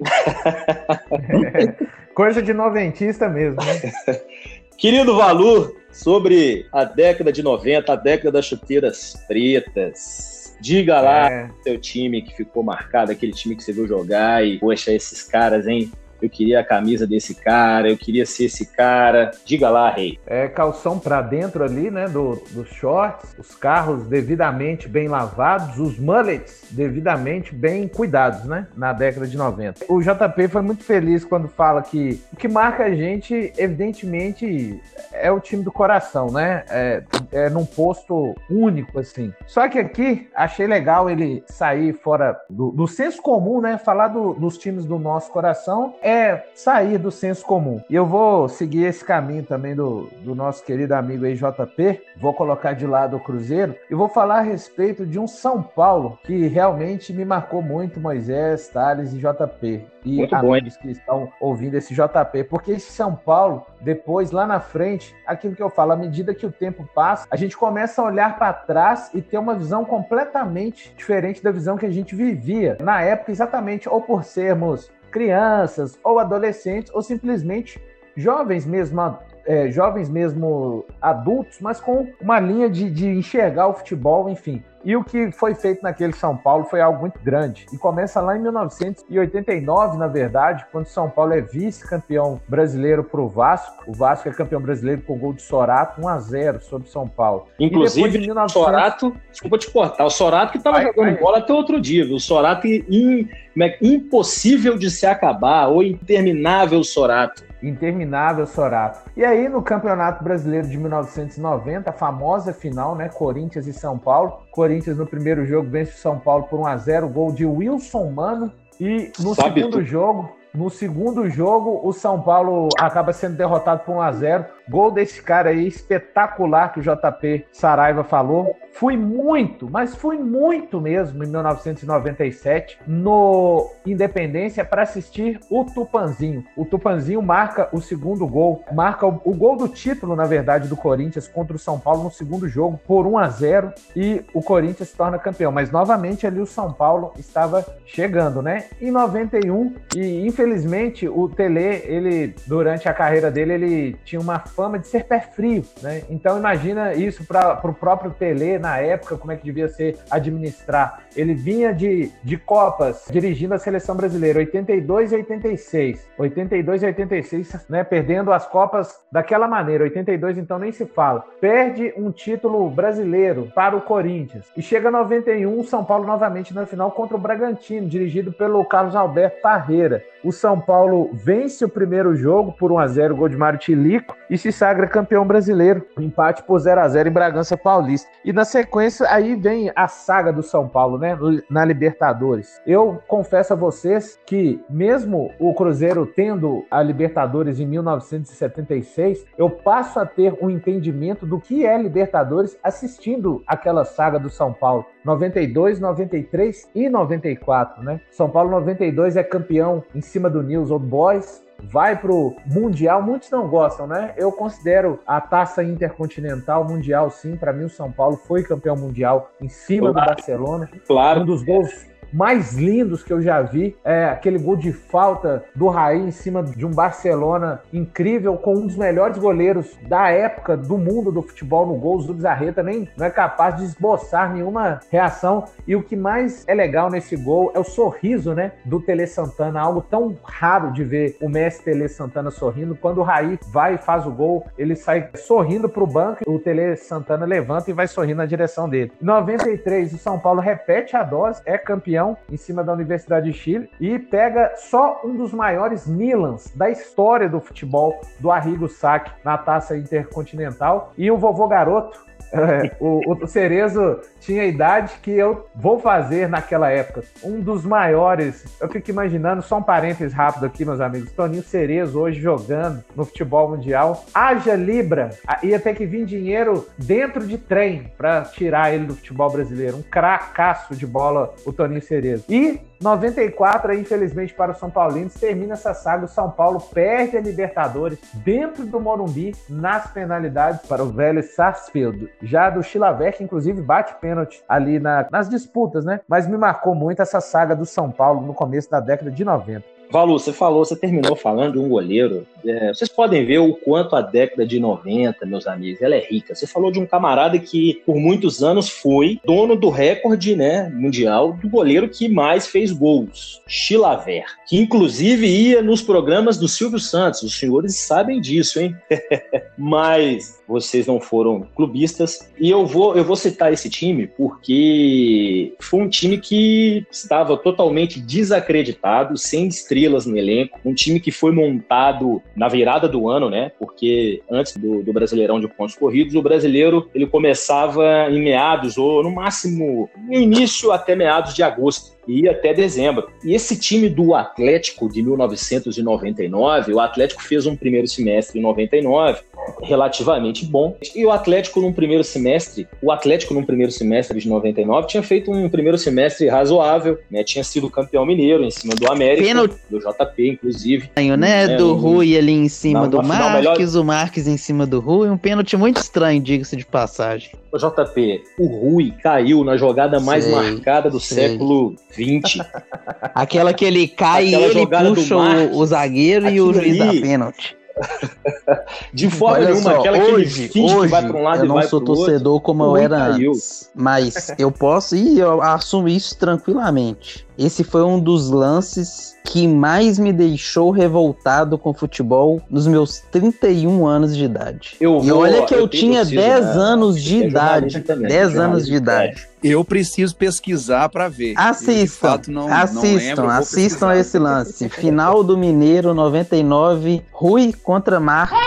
(laughs) Coisa de noventista mesmo, né? (laughs) Querido Valu, sobre a década de 90, a década das chuteiras pretas. Diga lá é. seu time que ficou marcado, aquele time que você viu jogar e, poxa, esses caras, hein? Eu queria a camisa desse cara, eu queria ser esse cara. Diga lá, rei. É calção para dentro ali, né, do, dos shorts, os carros devidamente bem lavados, os mullets devidamente bem cuidados, né, na década de 90. O JP foi muito feliz quando fala que o que marca a gente, evidentemente, é o time do coração, né, é, é num posto único, assim. Só que aqui, achei legal ele sair fora do, do senso comum, né, falar do, dos times do nosso coração é sair do senso comum. E eu vou seguir esse caminho também do, do nosso querido amigo aí, JP. Vou colocar de lado o Cruzeiro e vou falar a respeito de um São Paulo que realmente me marcou muito, Moisés, Thales e JP. E muito amigos bom, que estão ouvindo esse JP, porque esse São Paulo, depois, lá na frente, aquilo que eu falo, à medida que o tempo passa, a gente começa a olhar para trás e ter uma visão completamente diferente da visão que a gente vivia na época, exatamente, ou por sermos crianças ou adolescentes ou simplesmente jovens mesmo, é, jovens mesmo adultos, mas com uma linha de, de enxergar o futebol, enfim. E o que foi feito naquele São Paulo foi algo muito grande. E começa lá em 1989, na verdade, quando São Paulo é vice-campeão brasileiro para o Vasco. O Vasco é campeão brasileiro com gol de Sorato, 1 a 0 sobre São Paulo. Inclusive, de 1900... Sorato, desculpa te cortar, o Sorato que estava jogando vai. bola até outro dia, viu? O Sorato in, é impossível de se acabar, ou interminável Sorato. Interminável Sorato. E aí, no Campeonato Brasileiro de 1990, a famosa final, né? Corinthians e São Paulo. Corinthians no primeiro jogo vence o São Paulo por 1 a 0 gol de Wilson Mano. E no Sabe segundo tu. jogo, no segundo jogo, o São Paulo acaba sendo derrotado por 1 a 0 gol desse cara aí espetacular que o JP Saraiva falou. Fui muito, mas fui muito mesmo em 1997 no Independência para assistir o Tupanzinho. O Tupanzinho marca o segundo gol, marca o, o, gol do título, na verdade, do Corinthians contra o São Paulo no segundo jogo por 1 a 0 e o Corinthians se torna campeão. Mas novamente ali o São Paulo estava chegando, né? Em 91 e infelizmente o Tele, ele durante a carreira dele, ele tinha uma fama de ser pé frio, né? Então imagina isso para o próprio Tele na época, como é que devia ser administrar. Ele vinha de, de Copas, dirigindo a seleção brasileira, 82 e 86. 82 e 86, né? Perdendo as Copas daquela maneira. 82, então, nem se fala. Perde um título brasileiro para o Corinthians. E chega 91, São Paulo novamente na final contra o Bragantino, dirigido pelo Carlos Alberto Parreira. O São Paulo vence o primeiro jogo por 1 a 0 gol de Mário Tilico e se sagra campeão brasileiro. Empate por 0 a 0 em Bragança Paulista. E na sequência aí vem a saga do São Paulo, né, na Libertadores. Eu confesso a vocês que mesmo o Cruzeiro tendo a Libertadores em 1976, eu passo a ter um entendimento do que é Libertadores assistindo aquela saga do São Paulo. 92, 93 e 94, né? São Paulo 92 é campeão em cima do News Old Boys, vai pro Mundial, muitos não gostam, né? Eu considero a taça intercontinental mundial, sim. Para mim, o São Paulo foi campeão mundial em cima claro. do Barcelona. Claro. Um dos gols mais lindos que eu já vi. É aquele gol de falta do Raí em cima de um Barcelona incrível, com um dos melhores goleiros da época do mundo do futebol no gol. O Zarreta nem não é capaz de esboçar nenhuma reação. E o que mais é legal nesse gol é o sorriso, né, do Tele Santana, algo tão raro de ver o Messi Tele Santana sorrindo. Quando o Raí vai e faz o gol, ele sai sorrindo para o banco, o Tele Santana levanta e vai sorrindo na direção dele. Em 93, o São Paulo repete a dose, é campeão campeão em cima da Universidade de Chile e pega só um dos maiores Milans da história do futebol do Arrigo Sacchi na taça intercontinental. E o vovô garoto é, o, o Cerezo tinha a idade que eu vou fazer naquela época. Um dos maiores. Eu fico imaginando, só um parênteses rápido aqui, meus amigos. Toninho Cerezo hoje jogando no futebol mundial. Haja Libra. Ia ter que vir dinheiro dentro de trem para tirar ele do futebol brasileiro. Um cracaço de bola, o Toninho Cerezo. E 94, infelizmente, para o São Paulino, termina essa saga. O São Paulo perde a Libertadores dentro do Morumbi, nas penalidades para o velho Sarsfield. Já do Chilavec, inclusive, bate pênalti ali na, nas disputas, né? Mas me marcou muito essa saga do São Paulo no começo da década de 90. Valu, você falou, você terminou falando de um goleiro. É, vocês podem ver o quanto a década de 90, meus amigos, ela é rica. Você falou de um camarada que por muitos anos foi dono do recorde né, mundial do goleiro que mais fez gols, Chilaver, que inclusive ia nos programas do Silvio Santos. Os senhores sabem disso, hein? (laughs) Mas vocês não foram clubistas. E eu vou, eu vou citar esse time porque foi um time que estava totalmente desacreditado, sem estrelas no elenco. Um time que foi montado na virada do ano, né? Porque antes do, do Brasileirão de pontos corridos, o brasileiro ele começava em meados, ou no máximo, no início até meados de agosto e até dezembro. E esse time do Atlético de 1999, o Atlético fez um primeiro semestre em 99 relativamente bom. E o Atlético num primeiro semestre, o Atlético num primeiro semestre de 99 tinha feito um primeiro semestre razoável, né? Tinha sido campeão mineiro em cima do América, Pênalti. do JP inclusive. Né? né? Do Rui ali em cima do Marques, melhor... o Marques em cima do Rui, um pênalti muito estranho, diga-se de passagem. O JP, o Rui caiu na jogada mais sei, marcada do sei. século 20. (laughs) Aquela que ele cai Aquela e ele puxa o, o, zagueiro e o juiz dá pênalti. (laughs) De forma Olha nenhuma, só, aquela hoje, que ele hoje, que vai para um lado eu não sou torcedor outro, como eu era antes, mas eu posso e eu assumo isso tranquilamente. Esse foi um dos lances que mais me deixou revoltado com o futebol nos meus 31 anos de idade. Eu vou, e olha que eu, eu tinha 10 né? anos de idade. 10 anos de idade. Eu preciso pesquisar para ver. Assistam, fato, não, assistam, não lembro, assistam esse lance. Final do Mineiro 99, Rui contra Marcos.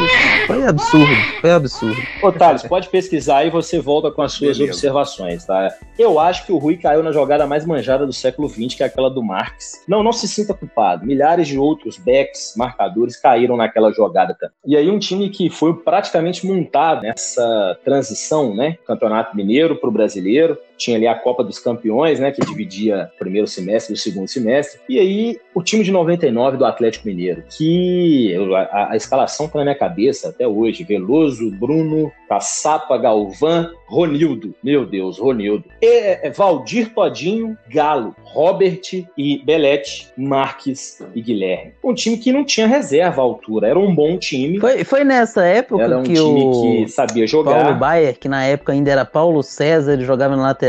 Foi absurdo, foi absurdo. Ô, Thales, pode pesquisar aí e você volta com as suas Beleza. observações, tá? Eu acho que o Rui caiu na jogada mais manjada do século XX, que é aquela do Marques. Não, não se sinta culpado. Milhares de outros backs, marcadores, caíram naquela jogada. Tá? E aí um time que foi praticamente montado nessa transição, né? Campeonato Mineiro para o Brasileiro tinha ali a Copa dos Campeões, né, que dividia o primeiro semestre e o segundo semestre. E aí o time de 99 do Atlético Mineiro, que a, a escalação tá na minha cabeça até hoje, Veloso, Bruno, Caçapa, Galvão, Ronildo, meu Deus, Ronildo. E, é, Valdir Todinho, Galo, Robert e Belete, Marques e Guilherme. Um time que não tinha reserva à altura, era um bom time. Foi, foi nessa época era um que time o que sabia jogar. Paulo Baier, que na época ainda era Paulo César, ele jogava no lateral,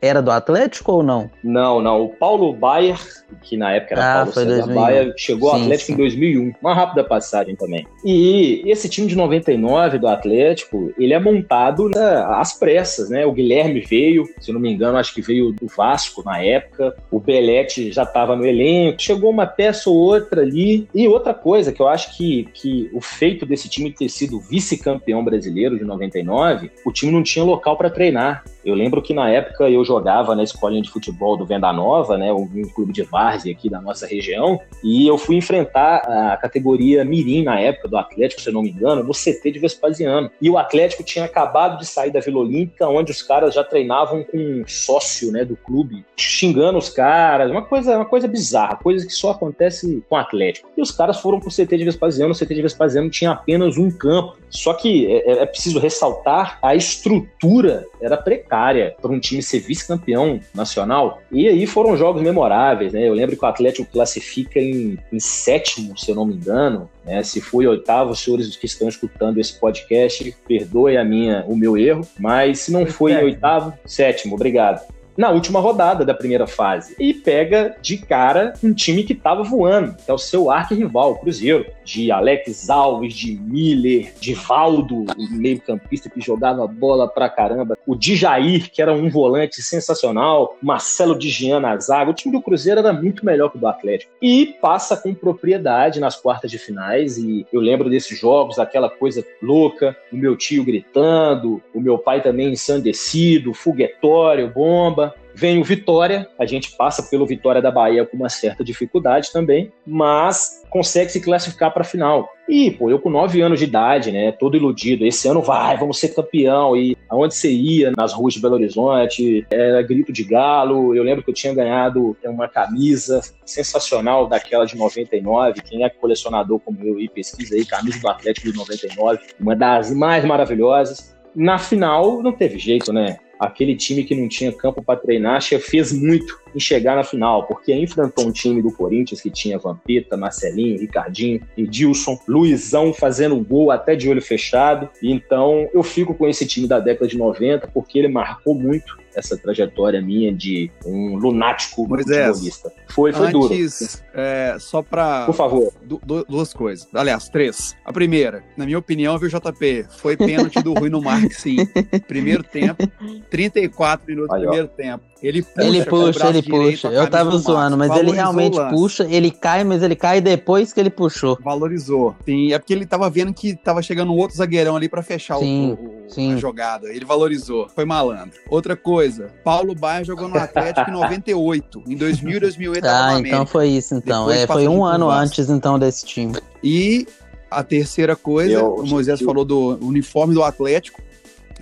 era do Atlético ou não? Não, não. O Paulo Baier, que na época era ah, Paulo César 2001. Baier, chegou sim, ao Atlético sim. em 2001. Uma rápida passagem também. E esse time de 99 do Atlético, ele é montado né, às pressas, né? O Guilherme veio, se não me engano, acho que veio do Vasco na época. O Belete já estava no elenco. Chegou uma peça ou outra ali. E outra coisa que eu acho que, que o feito desse time ter sido vice-campeão brasileiro de 99, o time não tinha local para treinar. Eu lembro que na época eu jogava na escolinha de futebol do Venda Nova, né, um, clube de várzea aqui da nossa região, e eu fui enfrentar a categoria Mirim na época do Atlético, se eu não me engano, no CT de Vespasiano. E o Atlético tinha acabado de sair da Vila Olímpica, onde os caras já treinavam com um sócio, né, do clube, xingando os caras, uma coisa, uma coisa bizarra, coisa que só acontece com o Atlético. E os caras foram pro CT de Vespasiano, o CT de Vespasiano tinha apenas um campo. Só que é, é preciso ressaltar a estrutura era precária para um time ser vice-campeão nacional. E aí foram jogos memoráveis, né? Eu lembro que o Atlético classifica em, em sétimo, se eu não me engano. Né? Se foi oitavo, os senhores que estão escutando esse podcast, perdoe a minha, o meu erro. Mas se não foi em oitavo, sétimo, obrigado na última rodada da primeira fase. E pega de cara um time que estava voando, que é o seu arquirrival, o Cruzeiro, de Alex Alves, de Miller, de Valdo, meio-campista que jogava bola pra caramba, o Djair, que era um volante sensacional, Marcelo Digian na zaga. O time do Cruzeiro era muito melhor que o do Atlético. E passa com propriedade nas quartas de finais. E eu lembro desses jogos, aquela coisa louca, o meu tio gritando, o meu pai também ensandecido, foguetório, bomba. Vem o Vitória, a gente passa pelo Vitória da Bahia com uma certa dificuldade também, mas consegue se classificar para a final. E, pô, eu com nove anos de idade, né, todo iludido, esse ano vai, vamos ser campeão. E aonde você ia, nas ruas de Belo Horizonte, era grito de galo. Eu lembro que eu tinha ganhado uma camisa sensacional daquela de 99. Quem é colecionador como eu e pesquisa aí, camisa do Atlético de 99, uma das mais maravilhosas. Na final, não teve jeito, né? Aquele time que não tinha campo para treinar fez muito em chegar na final, porque enfrentou um time do Corinthians que tinha Vampeta, Marcelinho, Ricardinho, Edilson, Luizão fazendo gol até de olho fechado. Então eu fico com esse time da década de 90 porque ele marcou muito essa trajetória minha de um lunático futebolista. Foi, foi Antes, duro. É, só para. Por favor. Du duas coisas. Aliás, três. A primeira, na minha opinião, viu, JP? Foi pênalti do Rui no Marque, sim. Primeiro tempo, 34 minutos do primeiro tempo. Ele puxa, ele puxa, ele puxa. Eu tava zoando, mas ele realmente puxa, ele cai, mas ele cai depois que ele puxou. Valorizou. Sim, é porque ele tava vendo que tava chegando um outro zagueirão ali para fechar sim, o, o, sim. a jogada. Ele valorizou. Foi malandro. Outra coisa, Paulo Baia jogou no Atlético em (laughs) 98. Em 2000 e 2008 Ah, então foi isso então. é, foi um ano antes então desse time. E a terceira coisa, eu, o Moisés eu... falou do uniforme do Atlético.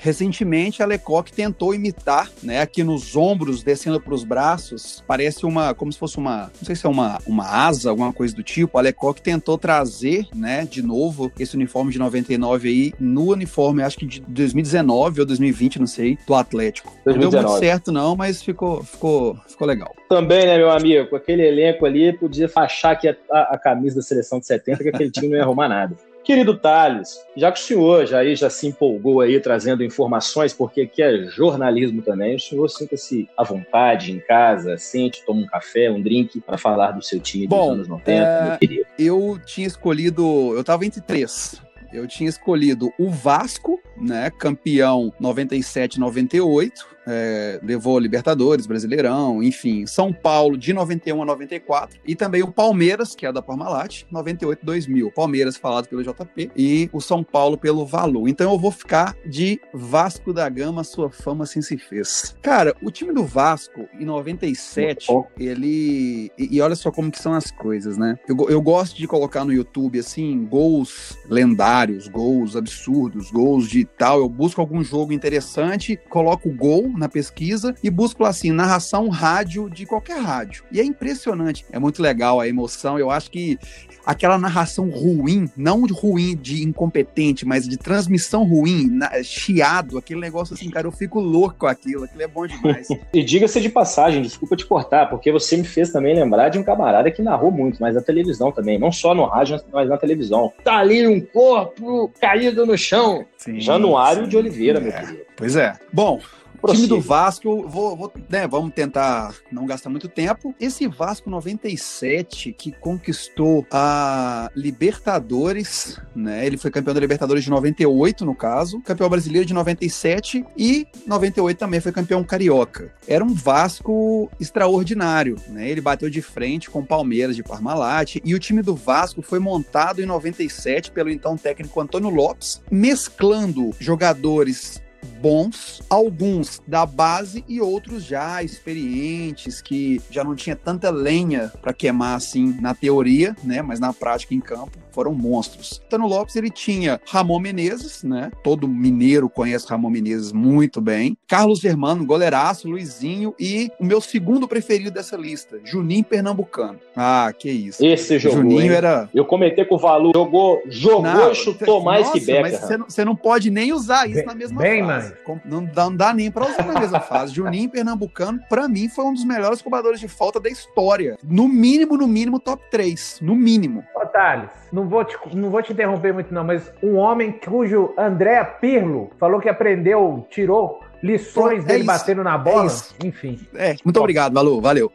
Recentemente, a Lecoq tentou imitar, né, aqui nos ombros, descendo para os braços, parece uma, como se fosse uma, não sei se é uma, uma asa, alguma coisa do tipo. A Lecoq tentou trazer, né, de novo, esse uniforme de 99 aí, no uniforme, acho que de 2019 ou 2020, não sei, do Atlético. 2019. Não deu muito certo, não, mas ficou, ficou, ficou legal. Também, né, meu amigo, com aquele elenco ali, podia achar que a, a, a camisa da seleção de 70, que aquele time não ia arrumar nada. Querido Thales, já que o senhor já, aí, já se empolgou aí trazendo informações, porque aqui é jornalismo também, o senhor sinta-se à vontade em casa, sente, toma um café, um drink para falar do seu time Bom, dos anos 90, é... meu querido. Eu tinha escolhido, eu estava entre três. Eu tinha escolhido o Vasco, né, campeão 97-98, é, levou Libertadores, Brasileirão, enfim. São Paulo de 91 a 94 e também o Palmeiras, que é da Parmalat, 98 2000. Palmeiras falado pelo JP e o São Paulo pelo Valu. Então eu vou ficar de Vasco da Gama, sua fama assim se fez. Cara, o time do Vasco em 97, ele e, e olha só como que são as coisas, né? Eu, eu gosto de colocar no YouTube assim gols lendários, gols absurdos, gols de tal. Eu busco algum jogo interessante, coloco o gol na pesquisa e busco assim, narração rádio de qualquer rádio. E é impressionante, é muito legal a emoção. Eu acho que aquela narração ruim, não ruim de incompetente, mas de transmissão ruim, na, chiado, aquele negócio assim, cara, eu fico louco com aquilo, aquilo é bom demais. (laughs) e diga-se de passagem, desculpa te cortar, porque você me fez também lembrar de um camarada que narrou muito, mas na televisão também, não só no rádio, mas na televisão. Tá ali um corpo caído no chão. Sim, Januário sim. de Oliveira, é. meu querido. Pois é. Bom, Prossiga. Time do Vasco, vou, vou, né, vamos tentar não gastar muito tempo. Esse Vasco 97 que conquistou a Libertadores, né? Ele foi campeão da Libertadores de 98, no caso, campeão brasileiro de 97 e 98 também foi campeão carioca. Era um Vasco extraordinário, né? Ele bateu de frente com o Palmeiras de Parmalat e o time do Vasco foi montado em 97 pelo então técnico Antônio Lopes, mesclando jogadores bons, alguns da base e outros já experientes, que já não tinha tanta lenha para queimar assim na teoria, né, mas na prática em campo foram monstros. Tano Lopes, ele tinha Ramon Menezes, né? Todo mineiro conhece Ramon Menezes muito bem. Carlos Germano, goleiraço, Luizinho e o meu segundo preferido dessa lista, Juninho Pernambucano. Ah, que isso. Esse jogou, Juninho hein? era... Eu comentei com o Valu, jogou, jogou não, e chutou mais nossa, que Becker. Mas você não, você não pode nem usar isso bem, na mesma bem, frase. Não dá, não dá nem pra usar na mesma frase. Juninho Pernambucano, pra mim, foi um dos melhores cobradores de falta da história. No mínimo, no mínimo, top 3. No mínimo. Ô, Thales, não vou, te, não vou te interromper muito, não, mas um homem cujo André Pirlo falou que aprendeu, tirou lições é dele isso, batendo na bola, é enfim. É, muito obrigado, Malu, valeu.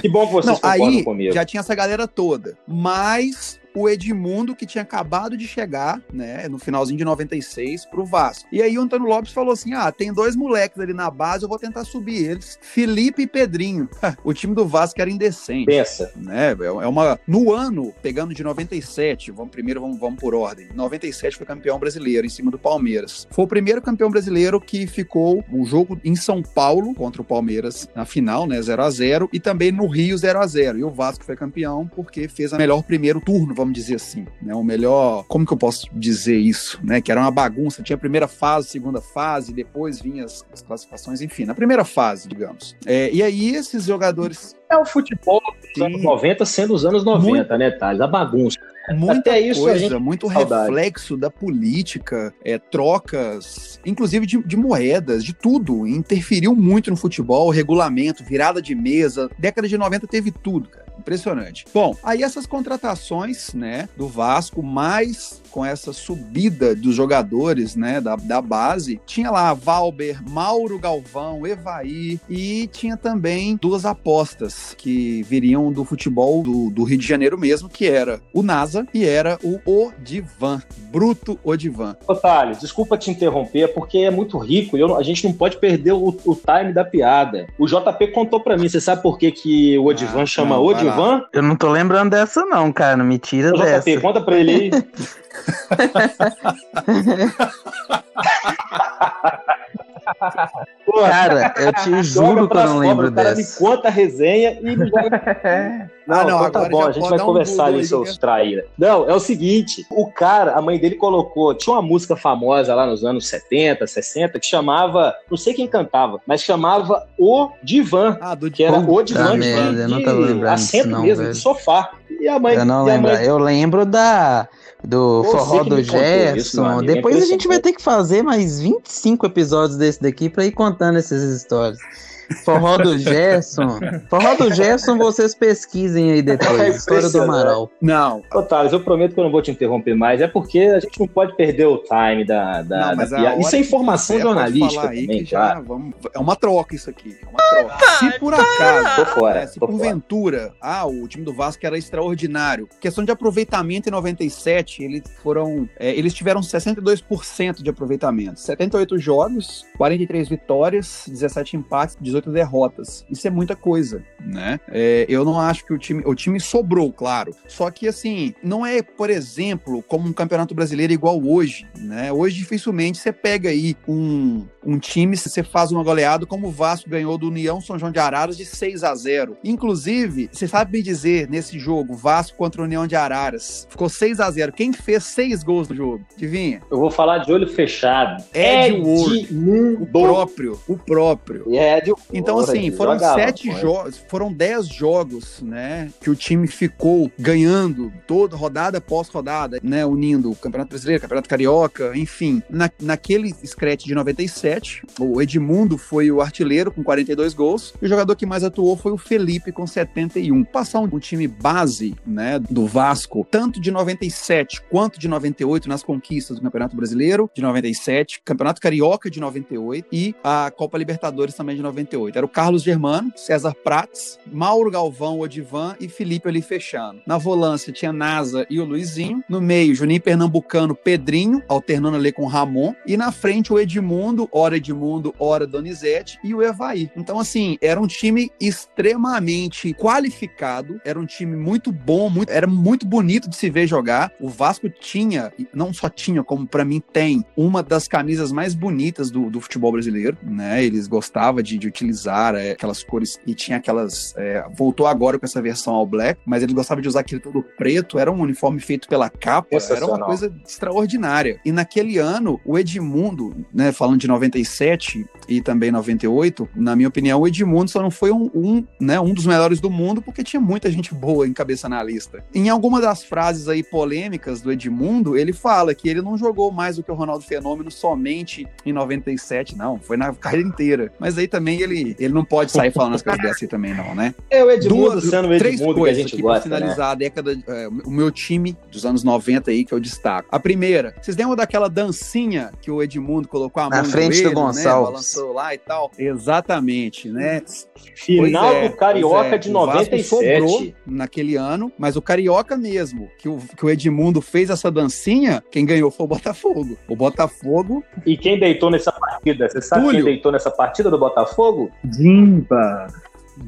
Que bom que vocês não, aí comigo. Já tinha essa galera toda, mas o Edmundo, que tinha acabado de chegar, né, no finalzinho de 96, pro Vasco. E aí o Antônio Lopes falou assim: ah, tem dois moleques ali na base, eu vou tentar subir eles. Felipe e Pedrinho. (laughs) o time do Vasco era indecente. Pensa. Né, é uma... No ano, pegando de 97, vamos primeiro, vamos, vamos por ordem. 97 foi campeão brasileiro em cima do Palmeiras. Foi o primeiro campeão brasileiro que ficou o jogo em São Paulo contra o Palmeiras na final, né, 0 a 0 e também no Rio 0 a 0 E o Vasco foi campeão porque fez a melhor primeiro turno, vamos vamos dizer assim, né? O melhor, como que eu posso dizer isso, né? Que era uma bagunça, tinha a primeira fase, segunda fase, depois vinha as, as classificações, enfim, na primeira fase, digamos. É, e aí esses jogadores é o futebol dos anos 90 sendo os anos 90, Muito... né, Thales? A bagunça. Muita Até isso coisa, muito reflexo da política, é, trocas, inclusive de, de, moedas, de tudo. Interferiu muito no futebol, regulamento, virada de mesa. Década de 90 teve tudo, cara. Impressionante. Bom, aí essas contratações, né, do Vasco, mais com essa subida dos jogadores, né, da, da base, tinha lá Valber, Mauro Galvão, Evaí e tinha também duas apostas que viriam do futebol do, do Rio de Janeiro mesmo, que era o NASA e era o Odivan, Bruto Odivan. Ô, Thales, desculpa te interromper, porque é muito rico e eu, a gente não pode perder o, o time da piada. O JP contou para mim, você sabe por que, que o Odivan ah, chama não, Odivan? Ivan? Eu não tô lembrando dessa, não, cara. Não me tira Ô, dessa. JP, conta pra ele aí. (laughs) cara, eu te juro que eu não lembro dessa. O cara me conta a resenha e me (laughs) joga... Não, ah, não, então tá bom, a gente vai conversar um ali, seus traíra. Não, é o seguinte, o cara, a mãe dele colocou, tinha uma música famosa lá nos anos 70, 60, que chamava, não sei quem cantava, mas chamava O Divã, ah, do que era O Divã de, merda, de, de assento não, mesmo, velho. de sofá. E a mãe... Eu não lembro, mãe... eu lembro da do Pô, Forró do Gerson. Depois a gente vai ter que fazer mais 25 episódios desse daqui para ir contando essas histórias. Forró do Gerson. Forró do Gerson, vocês pesquisem aí depois. É História do Amaral. Não, Ô, Thales, eu prometo que eu não vou te interromper mais. É porque a gente não pode perder o time da, da, não da. Isso é informação jornalística falar aí também, que já já. vamos, é uma troca isso aqui. É uma troca. Se por acaso, Tô fora, é, se tô fora. porventura, ah, o time do Vasco era extraordinário. Questão de aproveitamento em 97, eles foram. é, eles tiveram 62% de aproveitamento. 78 jogos, 43 vitórias, 17 empates, 18 derrotas. Isso é muita coisa, né? É, eu não acho que o time. O time sobrou, claro. Só que assim, não é, por exemplo, como um campeonato brasileiro igual hoje, né? Hoje dificilmente você pega aí um, um time, se você faz uma goleada, como o Vasco ganhou do União São João de Araras de 6 a 0. Inclusive, você sabe me dizer, nesse jogo, Vasco contra o União de Araras, ficou 6 a 0. Quem fez seis gols no jogo? Adivinha? Eu vou falar de olho fechado. Ed Ward. O próprio, o próprio. Ed Então, Ward, assim, foram jogava, sete pô. jogos, foram dez jogos, né? Que o time ficou ganhando toda rodada após rodada, né? Unindo o Campeonato Brasileiro, Campeonato Carioca, enfim. Na, naquele scratch de 97, o Edmundo foi o artilheiro com 42 gols, e o jogador que mais atuou foi o Felipe com 71. Passar um, um time base, né? Do Vasco, tanto de 97 quanto de 98 nas conquistas do Campeonato Brasileiro de 97, Campeonato Carioca de 98 e a Copa Libertadores também de 98. Era o Carlos Germano, César Prates, Mauro Galvão, Odivan e Felipe ali fechando. Na volância tinha Nasa e o Luizinho. No meio, Juninho Pernambucano, Pedrinho, alternando ali com o Ramon. E na frente, o Edmundo, hora Edmundo, hora Donizete e o Evaí. Então, assim, era um time extremamente qualificado, era um time muito bom, muito, era muito bonito de se ver jogar. O Vasco tinha, não só tinha, como para mim tem, uma das camisas mais bonitas do, do futebol brasileiro, né? Eles gostavam de, de utilizar é, aquelas cores e tinha aquelas. é, voltou agora com essa versão ao black, mas eles gostavam de usar aquele todo preto. Era um uniforme feito pela capa, era uma coisa extraordinária. E naquele ano, o Edmundo, né? Falando de 97 e também 98, na minha opinião, o Edmundo só não foi um, um, né, um dos melhores do mundo porque tinha muita gente boa em cabeça na lista. Em alguma das frases aí polêmicas do Edmundo, ele fala que ele não jogou mais do que o Ronaldo Fenômeno somente em 97, não, foi na carreira inteira. Mas aí também ele, ele não pode sair falando as coisas dessas aí também não, né? (laughs) É o Edmundo Duas- sendo o três Edmundo que a coisas gente aqui gosta, pra né? finalizar a década, é, o meu time dos anos 90 aí que eu destaco. A primeira, vocês lembram daquela dancinha que o Edmundo colocou a Na mão no frente do joelho, né? Gonçalves. Balançou lá e tal. Exatamente, né? Final é, do Carioca é. de O Vasco 97. sobrou naquele ano, mas o Carioca mesmo, que o, que o Edmundo fez essa dancinha, quem ganhou foi o Botafogo. O Botafogo. E quem deitou nessa partida? Você sabe Túlio. quem deitou nessa partida do Botafogo? Dimba.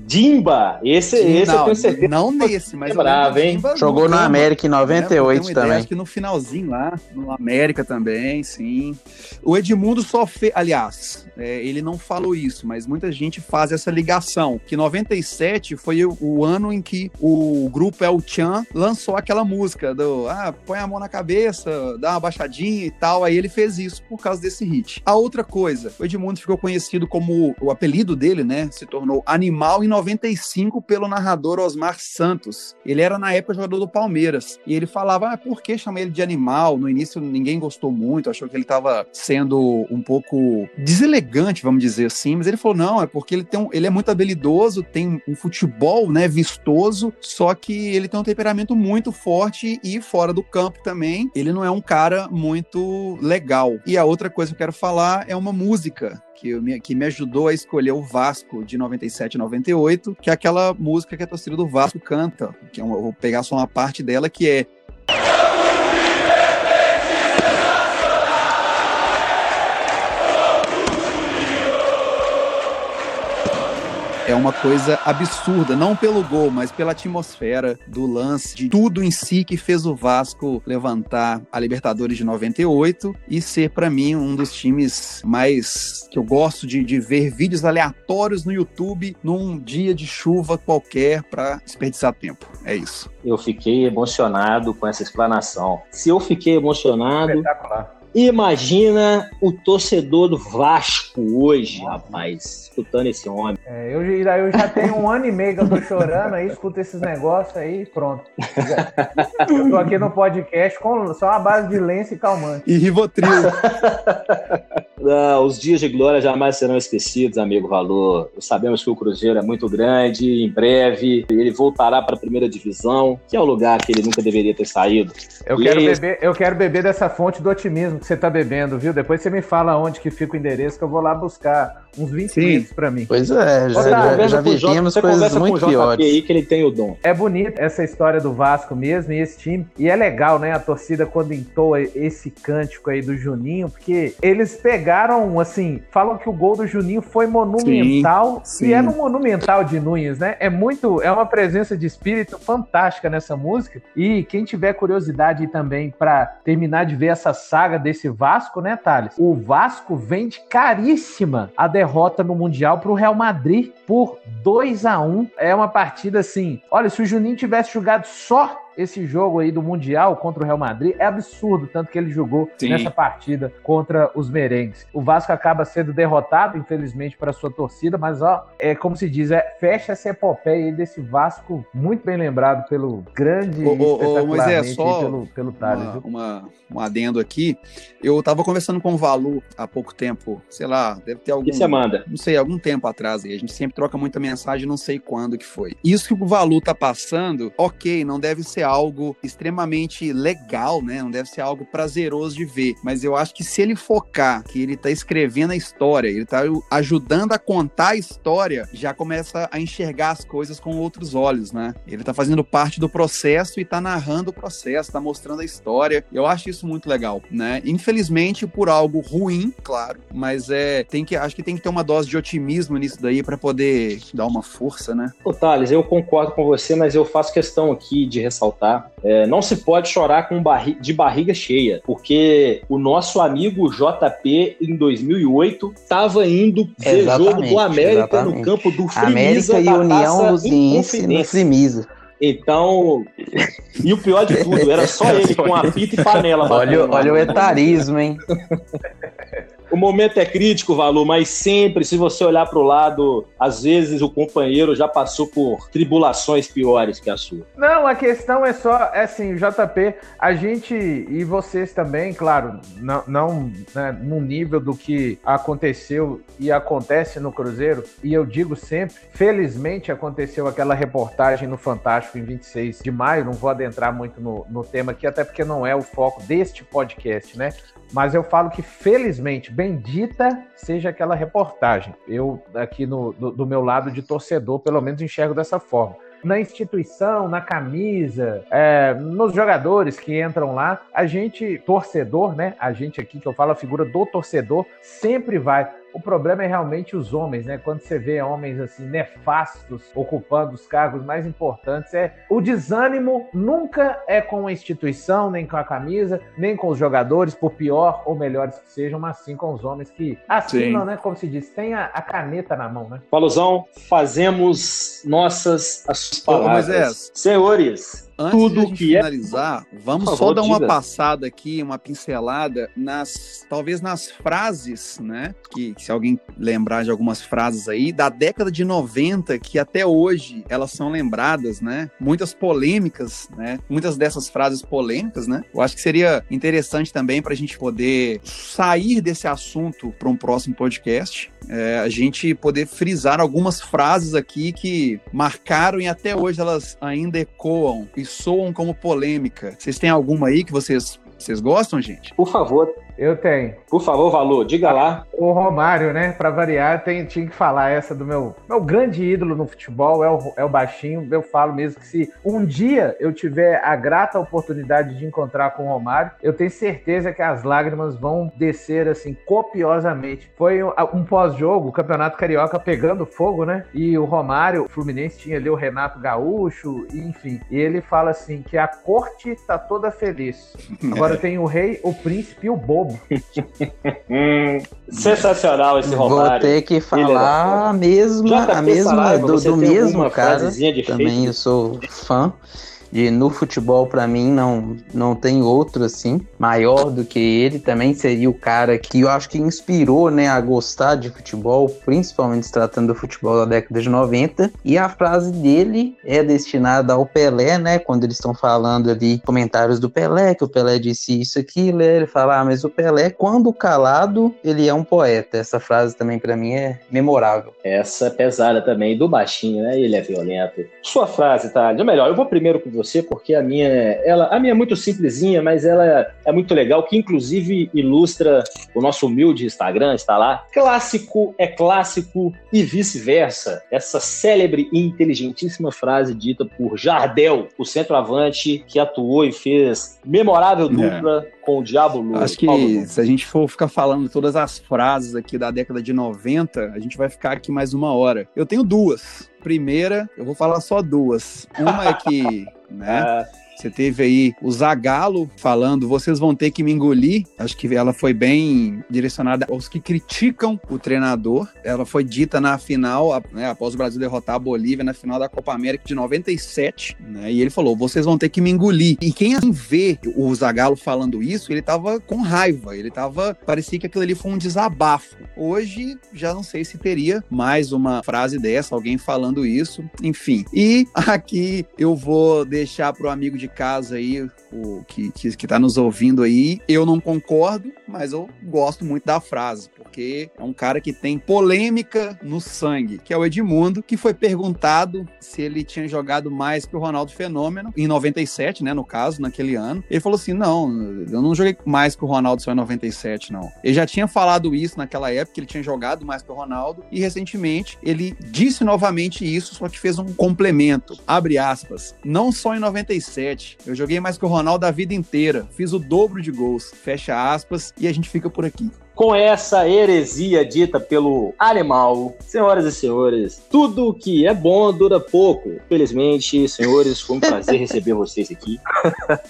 Dimba. Esse, esse eu não, tenho certeza. não nesse, mas É eu bravo, hein? Dimba Jogou no Gama. América em né? Pra ter 98 uma ideia, também. Acho que no finalzinho lá, no América também, sim. O Edmundo só fez. Aliás, é, ele não falou isso, mas muita gente faz essa ligação. Que 97 foi o, o ano em que o grupo El Chan lançou aquela música do Ah, põe a mão na cabeça, dá uma baixadinha e tal. Aí ele fez isso por causa desse hit. A outra coisa, o Edmundo ficou conhecido como o apelido dele, né? Se tornou Animal em 95 pelo narrador Osmar Santos. Ele era na época jogador do Palmeiras. E ele falava, ah, por que chamar ele de animal? No início ninguém gostou muito, achou que ele estava sendo um pouco deselegante, vamos dizer assim. Mas ele falou, não, é porque ele, tem um- ele é muito habilidoso, tem um futebol, né, vistoso, só que ele tem um temperamento muito forte e fora do campo também. Ele não é um cara muito legal. E a outra coisa que eu quero falar é uma música que, eu me, que me ajudou a escolher o Vasco de 97 e 98, que é aquela música que a torcida do Vasco canta. Que é eu vou pegar só uma parte dela que é é uma coisa absurda, não pelo gol, mas pela atmosfera do lance, de tudo em si que fez o Vasco levantar a Libertadores de 98 e ser, pra mim, um dos times mais que eu gosto de, de ver vídeos aleatórios no YouTube num dia de chuva qualquer pra desperdiçar tempo. É isso. Eu fiquei emocionado com essa explanação. Se eu fiquei emocionado. Imagina o torcedor do Vasco hoje, rapaz, escutando esse homem. É, eu, eu já tenho um ano e meio que eu tô chorando aí, escuto esses negócios aí pronto. Eu tô aqui no podcast com só uma base de lenço e calmante. E Rivotril. (laughs) Ah, os dias de glória jamais serão esquecidos, amigo Valor. Sabemos que o Cruzeiro é muito grande, em breve ele voltará para a primeira divisão, que é o lugar que ele nunca deveria ter saído. Eu quero, beber, eu quero beber dessa fonte do otimismo que você está bebendo, viu? Depois você me fala onde que fica o endereço que eu vou lá buscar uns 20 Sim. minutos para mim. Pois é, já, tá, já, já vivemos coisas muito piores. aí que ele tem o dom. É bonito essa história do Vasco mesmo e esse time. E é legal, né, a torcida quando entoa esse cântico aí do Juninho, porque eles pegaram, assim, falam que o gol do Juninho foi monumental. Sim, sim. E é no monumental de Nunes, né? É muito, é uma presença de espírito fantástica nessa música. E quem tiver curiosidade também para terminar de ver essa saga desse Vasco, né, Thales? O Vasco vende caríssima a derrota no Mundial para o Real Madrid por 2 a 1 É uma partida assim. Olha, se o Juninho tivesse jogado só esse jogo aí do Mundial contra o Real Madrid é absurdo, tanto que ele jogou Sim. nessa partida contra os merengues. O Vasco acaba sendo derrotado, infelizmente, para sua torcida, mas ó, é como se diz, é, fecha essa epopeia aí desse Vasco, muito bem lembrado pelo grande ô, ô, ô, Moisés, só pelo, pelo Thales. Uma, uma, um adendo aqui, eu tava conversando com o Valu há pouco tempo, sei lá, deve ter algum... Que semana? Não sei, algum tempo atrás, e a gente sempre troca muita mensagem, não sei quando que foi. Isso que o Valu tá passando, ok, não deve ser algo extremamente legal, né? Não deve ser algo prazeroso de ver. Mas eu acho que se ele focar que ele tá escrevendo a história, ele tá ajudando a contar a história, já começa a enxergar as coisas com outros olhos, né? Ele tá fazendo parte do processo e tá narrando o processo, tá mostrando a história. Eu acho isso muito legal, né? Infelizmente por algo ruim, claro, mas é tem que acho que tem que ter uma dose de otimismo nisso daí para poder dar uma força, né? Ô Thales, eu concordo com você, mas eu faço questão aqui de ressaltar tá? É, não se pode chorar com barri de barriga cheia, porque o nosso amigo JP, em 2008, estava indo ver jogo do América exatamente. no campo do Frimisa América e União Luziense no Frimisa. Então, (laughs) e o pior de tudo, era só (laughs) ele com a fita e panela. Olha, olha o etarismo, hein? (laughs) o momento é crítico, Valor, mas sempre, se você olhar para o lado, às vezes o companheiro já passou por tribulações piores que a sua. Não, a questão é só, é assim, JP, a gente e vocês também, claro, não, não né, no nível do que aconteceu e acontece no Cruzeiro, e eu digo sempre, felizmente aconteceu aquela reportagem no Fantástico em 26 de maio, não vou adentrar muito no, no tema aqui, até porque não é o foco deste podcast, né? Mas eu falo que, felizmente, bendita seja aquela reportagem. Eu, aqui no, do, do meu lado de torcedor, pelo menos enxergo dessa forma na instituição, na camisa, é, nos jogadores que entram lá, a gente, torcedor, né? A gente aqui que eu falo a figura do torcedor, sempre vai o problema é realmente os homens, né? Quando você vê homens assim nefastos ocupando os cargos mais importantes, é o desânimo nunca é com a instituição, nem com a camisa, nem com os jogadores, por pior ou melhores que sejam, mas sim com os homens que assinam, sim. né? Como se diz, tem a, a, caneta na mão, né? Palusão, fazemos nossas as palavras. Ô, Moisés, Senhores, Antes tudo de que é finalizar, é... vamos favor, só dar uma diga. passada aqui, uma pincelada nas, talvez nas frases, né? Que, que, se alguém lembrar de algumas frases aí da década de 90 que até hoje elas são lembradas, né? Muitas polêmicas, né? Muitas dessas frases polêmicas, né? Eu acho que seria interessante também para a gente poder sair desse assunto para um próximo podcast, é, a gente poder frisar algumas frases aqui que marcaram e até hoje elas ainda ecoam e soam como polêmica. Vocês têm alguma aí que vocês, vocês gostam, gente? Por favor, eu tenho. Por favor, Valor, diga lá. O Romário, né? Para variar, tem, tinha que falar essa do meu, meu grande ídolo no futebol, é o, é o Baixinho. Eu falo mesmo que se um dia eu tiver a grata oportunidade de encontrar com o Romário, eu tenho certeza que as lágrimas vão descer assim copiosamente. Foi um, um pós-jogo, o Campeonato Carioca pegando fogo, né? E o Romário, o Fluminense tinha ali o Renato Gaúcho, enfim. E ele fala assim que a corte tá toda feliz. (laughs) Agora tem o rei, o príncipe e o bobo (laughs) Sensacional esse Romário. Vou ter que falar a mesma, a mesma do, do mesmo cara. Também eu sou fã. De no futebol para mim não não tem outro assim maior do que ele. Também seria o cara que eu acho que inspirou, né, a gostar de futebol, principalmente se tratando do futebol da década de 90. E a frase dele é destinada ao Pelé, né, quando eles estão falando ali comentários do Pelé, que o Pelé disse isso aquilo, ele fala: "Ah, mas o Pelé quando calado, ele é um poeta". Essa frase também para mim é memorável. Essa é pesada também do baixinho, né? Ele é violento. Sua frase, tá? Ou melhor, eu vou primeiro com você porque a minha, ela, a minha é muito simplesinha, mas ela é muito legal, que inclusive ilustra o nosso humilde Instagram, está lá. Clássico é clássico e vice-versa. Essa célebre e inteligentíssima frase dita por Jardel, o centroavante que atuou e fez memorável é. dupla é. com o Diabo Lula. Acho que se a gente for ficar falando todas as frases aqui da década de 90, a gente vai ficar aqui mais uma hora. Eu tenho duas. Primeira, eu vou falar só duas. Uma é que, (laughs) né? Você teve aí o Zagalo falando, vocês vão ter que me engolir. Acho que ela foi bem direcionada aos que criticam o treinador. Ela foi dita na final, né, após o Brasil derrotar a Bolívia na final da Copa América de 97, né? E ele falou: vocês vão ter que me engolir. E quem assim vê o Zagalo falando isso, ele tava com raiva, ele tava. Parecia que aquilo ali foi um desabafo. Hoje, já não sei se teria mais uma frase dessa, alguém falando isso, enfim. E (laughs) aqui eu vou deixar pro amigo de casa aí, o que, que, que tá nos ouvindo aí, eu não concordo, mas eu gosto muito da frase, porque é um cara que tem polêmica no sangue, que é o Edmundo, que foi perguntado se ele tinha jogado mais que o Ronaldo Fenômeno, em 97, né, no caso, naquele ano. Ele falou assim: não, eu não joguei mais que o Ronaldo só em 97, não. Ele já tinha falado isso naquela época, ele tinha jogado mais que o Ronaldo, e recentemente ele disse novamente isso, só que fez um complemento. Abre aspas. Não só em 97, eu joguei mais que o Ronaldo a vida inteira. Fiz o dobro de gols. Fecha aspas. E a gente fica por aqui com essa heresia dita pelo animal. Senhoras e senhores, tudo que é bom dura pouco. Felizmente, senhores, foi um prazer (laughs) receber vocês aqui.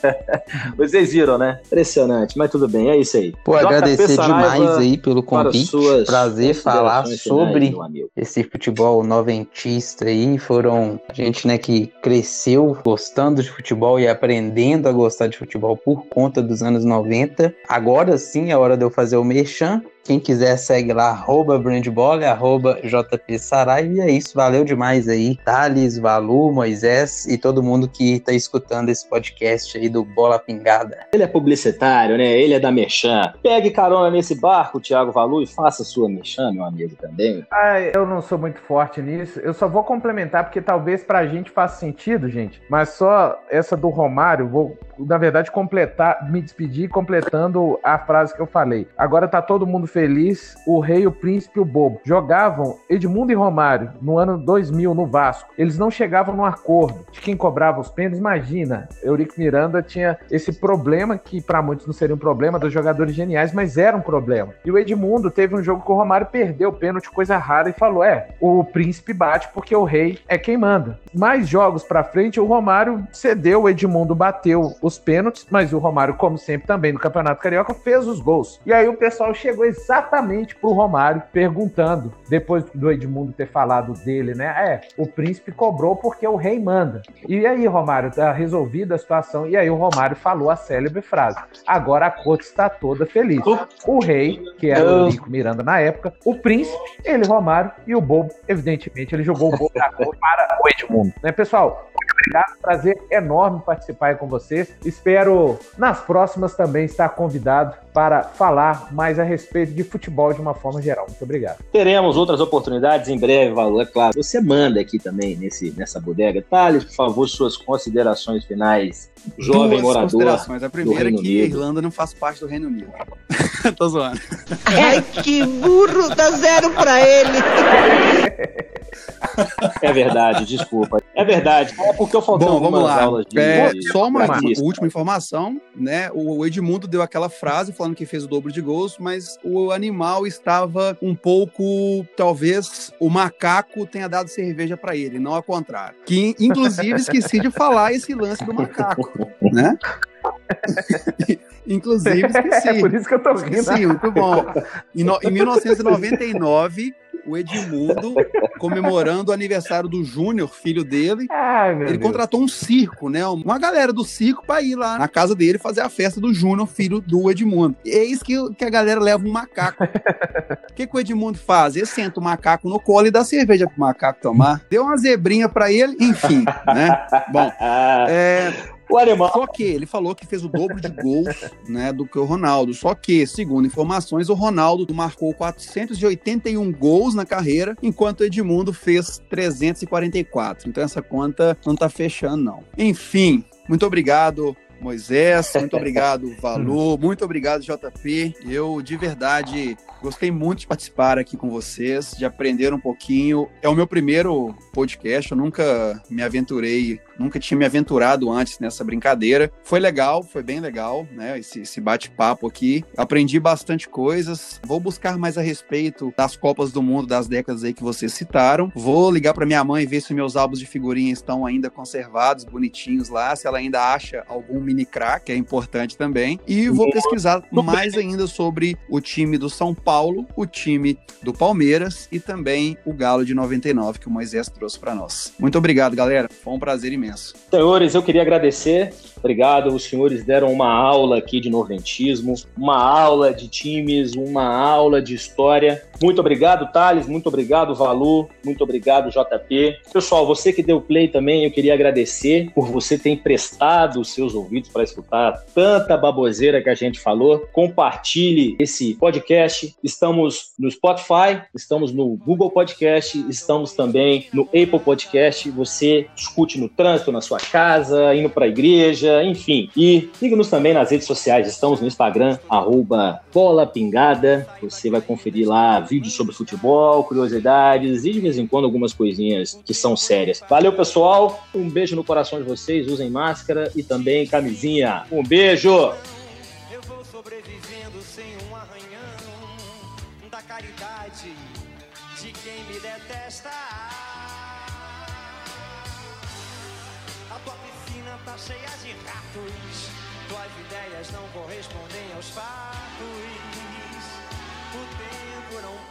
(laughs) vocês viram, né? Impressionante, mas tudo bem, é isso aí. Pô, agradecer demais aí pelo convite. Prazer falar sobre esse futebol noventista aí. Foram gente, né, que cresceu gostando de futebol e aprendendo a gostar de futebol por conta dos anos 90. Agora sim é hora de eu fazer o mexer Christian Quem quiser segue lá, arroba brandbola, arroba JP Sarai. E é isso, valeu demais aí. Thales, Valu, Moisés e todo mundo que tá escutando esse podcast aí do Bola Pingada. Ele é publicitário, né? Ele é da Merchan. Pegue carona nesse barco, Thiago Valu, e faça sua Merchan, meu amigo, também. Ah, eu não sou muito forte nisso. Eu só vou complementar, porque talvez pra gente faça sentido, gente. Mas só essa do Romário, vou, na verdade, completar, me despedir completando a frase que eu falei. Agora tá todo mundo feliz, o rei, o príncipe e o bobo. Jogavam Edmundo e Romário no ano 2000 no Vasco. Eles não chegavam num acordo de quem cobrava os pênaltis. Imagina, Eurico Miranda tinha esse problema que para muitos não seria um problema dos jogadores geniais, mas era um problema. E o Edmundo teve um jogo que o Romário perdeu o pênalti, coisa rara, e falou: "É, o príncipe bate porque o rei é quem manda". Mais jogos para frente, o Romário cedeu, o Edmundo bateu os pênaltis, mas o Romário, como sempre também no Campeonato Carioca, fez os gols. E aí o pessoal chegou exatamente pro Romário, perguntando, depois do Edmundo ter falado dele, né? É, o príncipe cobrou porque o rei manda. E aí, Romário, tá resolvida a situação. E aí o Romário falou a célebre frase: agora a corte está toda feliz. O rei, que era o Nico Miranda na época, o príncipe, ele, Romário, e o bobo, evidentemente, ele jogou o bobo da cor para o Edmundo. Né, pessoal? Obrigado. Prazer enorme participar com vocês. Espero nas próximas também estar convidado para falar mais a respeito de futebol de uma forma geral. Muito obrigado. Teremos outras oportunidades em breve, Valor, é claro. Você manda aqui também nesse, nessa bodega. Thales, por favor, suas considerações finais. Jovem Duas morador. Considerações. A primeira é que a Irlanda não faz parte do Reino Unido. (laughs) Tô zoando. Ai, que burro, dá zero pra ele. (laughs) É verdade, desculpa. É verdade. É porque eu faltei Bom, vamos lá. aulas de, é, de, Só uma, última informação, né? O Edmundo deu aquela frase falando que fez o dobro de gols, mas o animal estava um pouco, talvez o macaco tenha dado cerveja para ele, não ao contrário. Que inclusive esqueci de falar esse lance do macaco, né? (laughs) Inclusive, (laughs) esqueci. É por isso que eu tô rindo. Sim, muito bom. Em, no, em 1999, o Edmundo comemorando o aniversário do Júnior, filho dele. Ai, Ele Deus. contratou um circo, né? Uma galera do circo pra ir lá na casa dele fazer a festa do Júnior, filho do Edmundo. E é isso que, que a galera leva um macaco. O (laughs) que, que o Edmundo faz? Ele senta o macaco no colo e dá cerveja pro macaco tomar. Deu uma zebrinha pra ele, enfim, né? Bom, é, o animal. só que ele falou que fez o dobro de gols (laughs) né, do que o Ronaldo. Só que, segundo informações, o Ronaldo marcou 481 gols na carreira, enquanto o Edmundo fez 344. Então essa conta não tá fechando, não. Enfim, muito obrigado. Moisés, muito obrigado, (laughs) Valu, muito obrigado, JP. Eu, de verdade, gostei muito de participar aqui com vocês, de aprender um pouquinho. É o meu primeiro podcast, eu nunca me aventurei, nunca tinha me aventurado antes nessa brincadeira. Foi legal, foi bem legal, né? Esse, esse bate-papo aqui. Aprendi bastante coisas. Vou buscar mais a respeito das Copas do Mundo das décadas aí que vocês citaram. Vou ligar para minha mãe ver se meus álbuns de figurinha estão ainda conservados, bonitinhos lá, se ela ainda acha algum mini crack, é importante também. E vou pesquisar mais ainda sobre o time do São Paulo, o time do Palmeiras e também o Galo de 99 que o Moisés trouxe para nós. Muito obrigado, galera. Foi um prazer imenso. Senhores, eu queria agradecer. Obrigado. Os senhores deram uma aula aqui de noventismo, uma aula de times, uma aula de história. Muito obrigado, Thales. Muito obrigado, Valu. Muito obrigado, JP. Pessoal, você que deu play também, eu queria agradecer por você ter emprestado os seus ouvidos para escutar tanta baboseira que a gente falou. Compartilhe esse podcast. Estamos no Spotify, estamos no Google Podcast, estamos também no Apple Podcast. Você escute no trânsito, na sua casa, indo para a igreja, enfim. E siga-nos também nas redes sociais. Estamos no Instagram, arroba Bola Pingada. Você vai conferir lá vídeos sobre futebol, curiosidades e de vez em quando algumas coisinhas que são sérias. Valeu, pessoal. Um beijo no coração de vocês. Usem máscara e também camisinha. Um beijo! Sobrevivendo sem um arranhão da caridade de quem me detesta. Piscina tá cheia de ratos, tuas ideias não correspondem aos fatos. O tempo não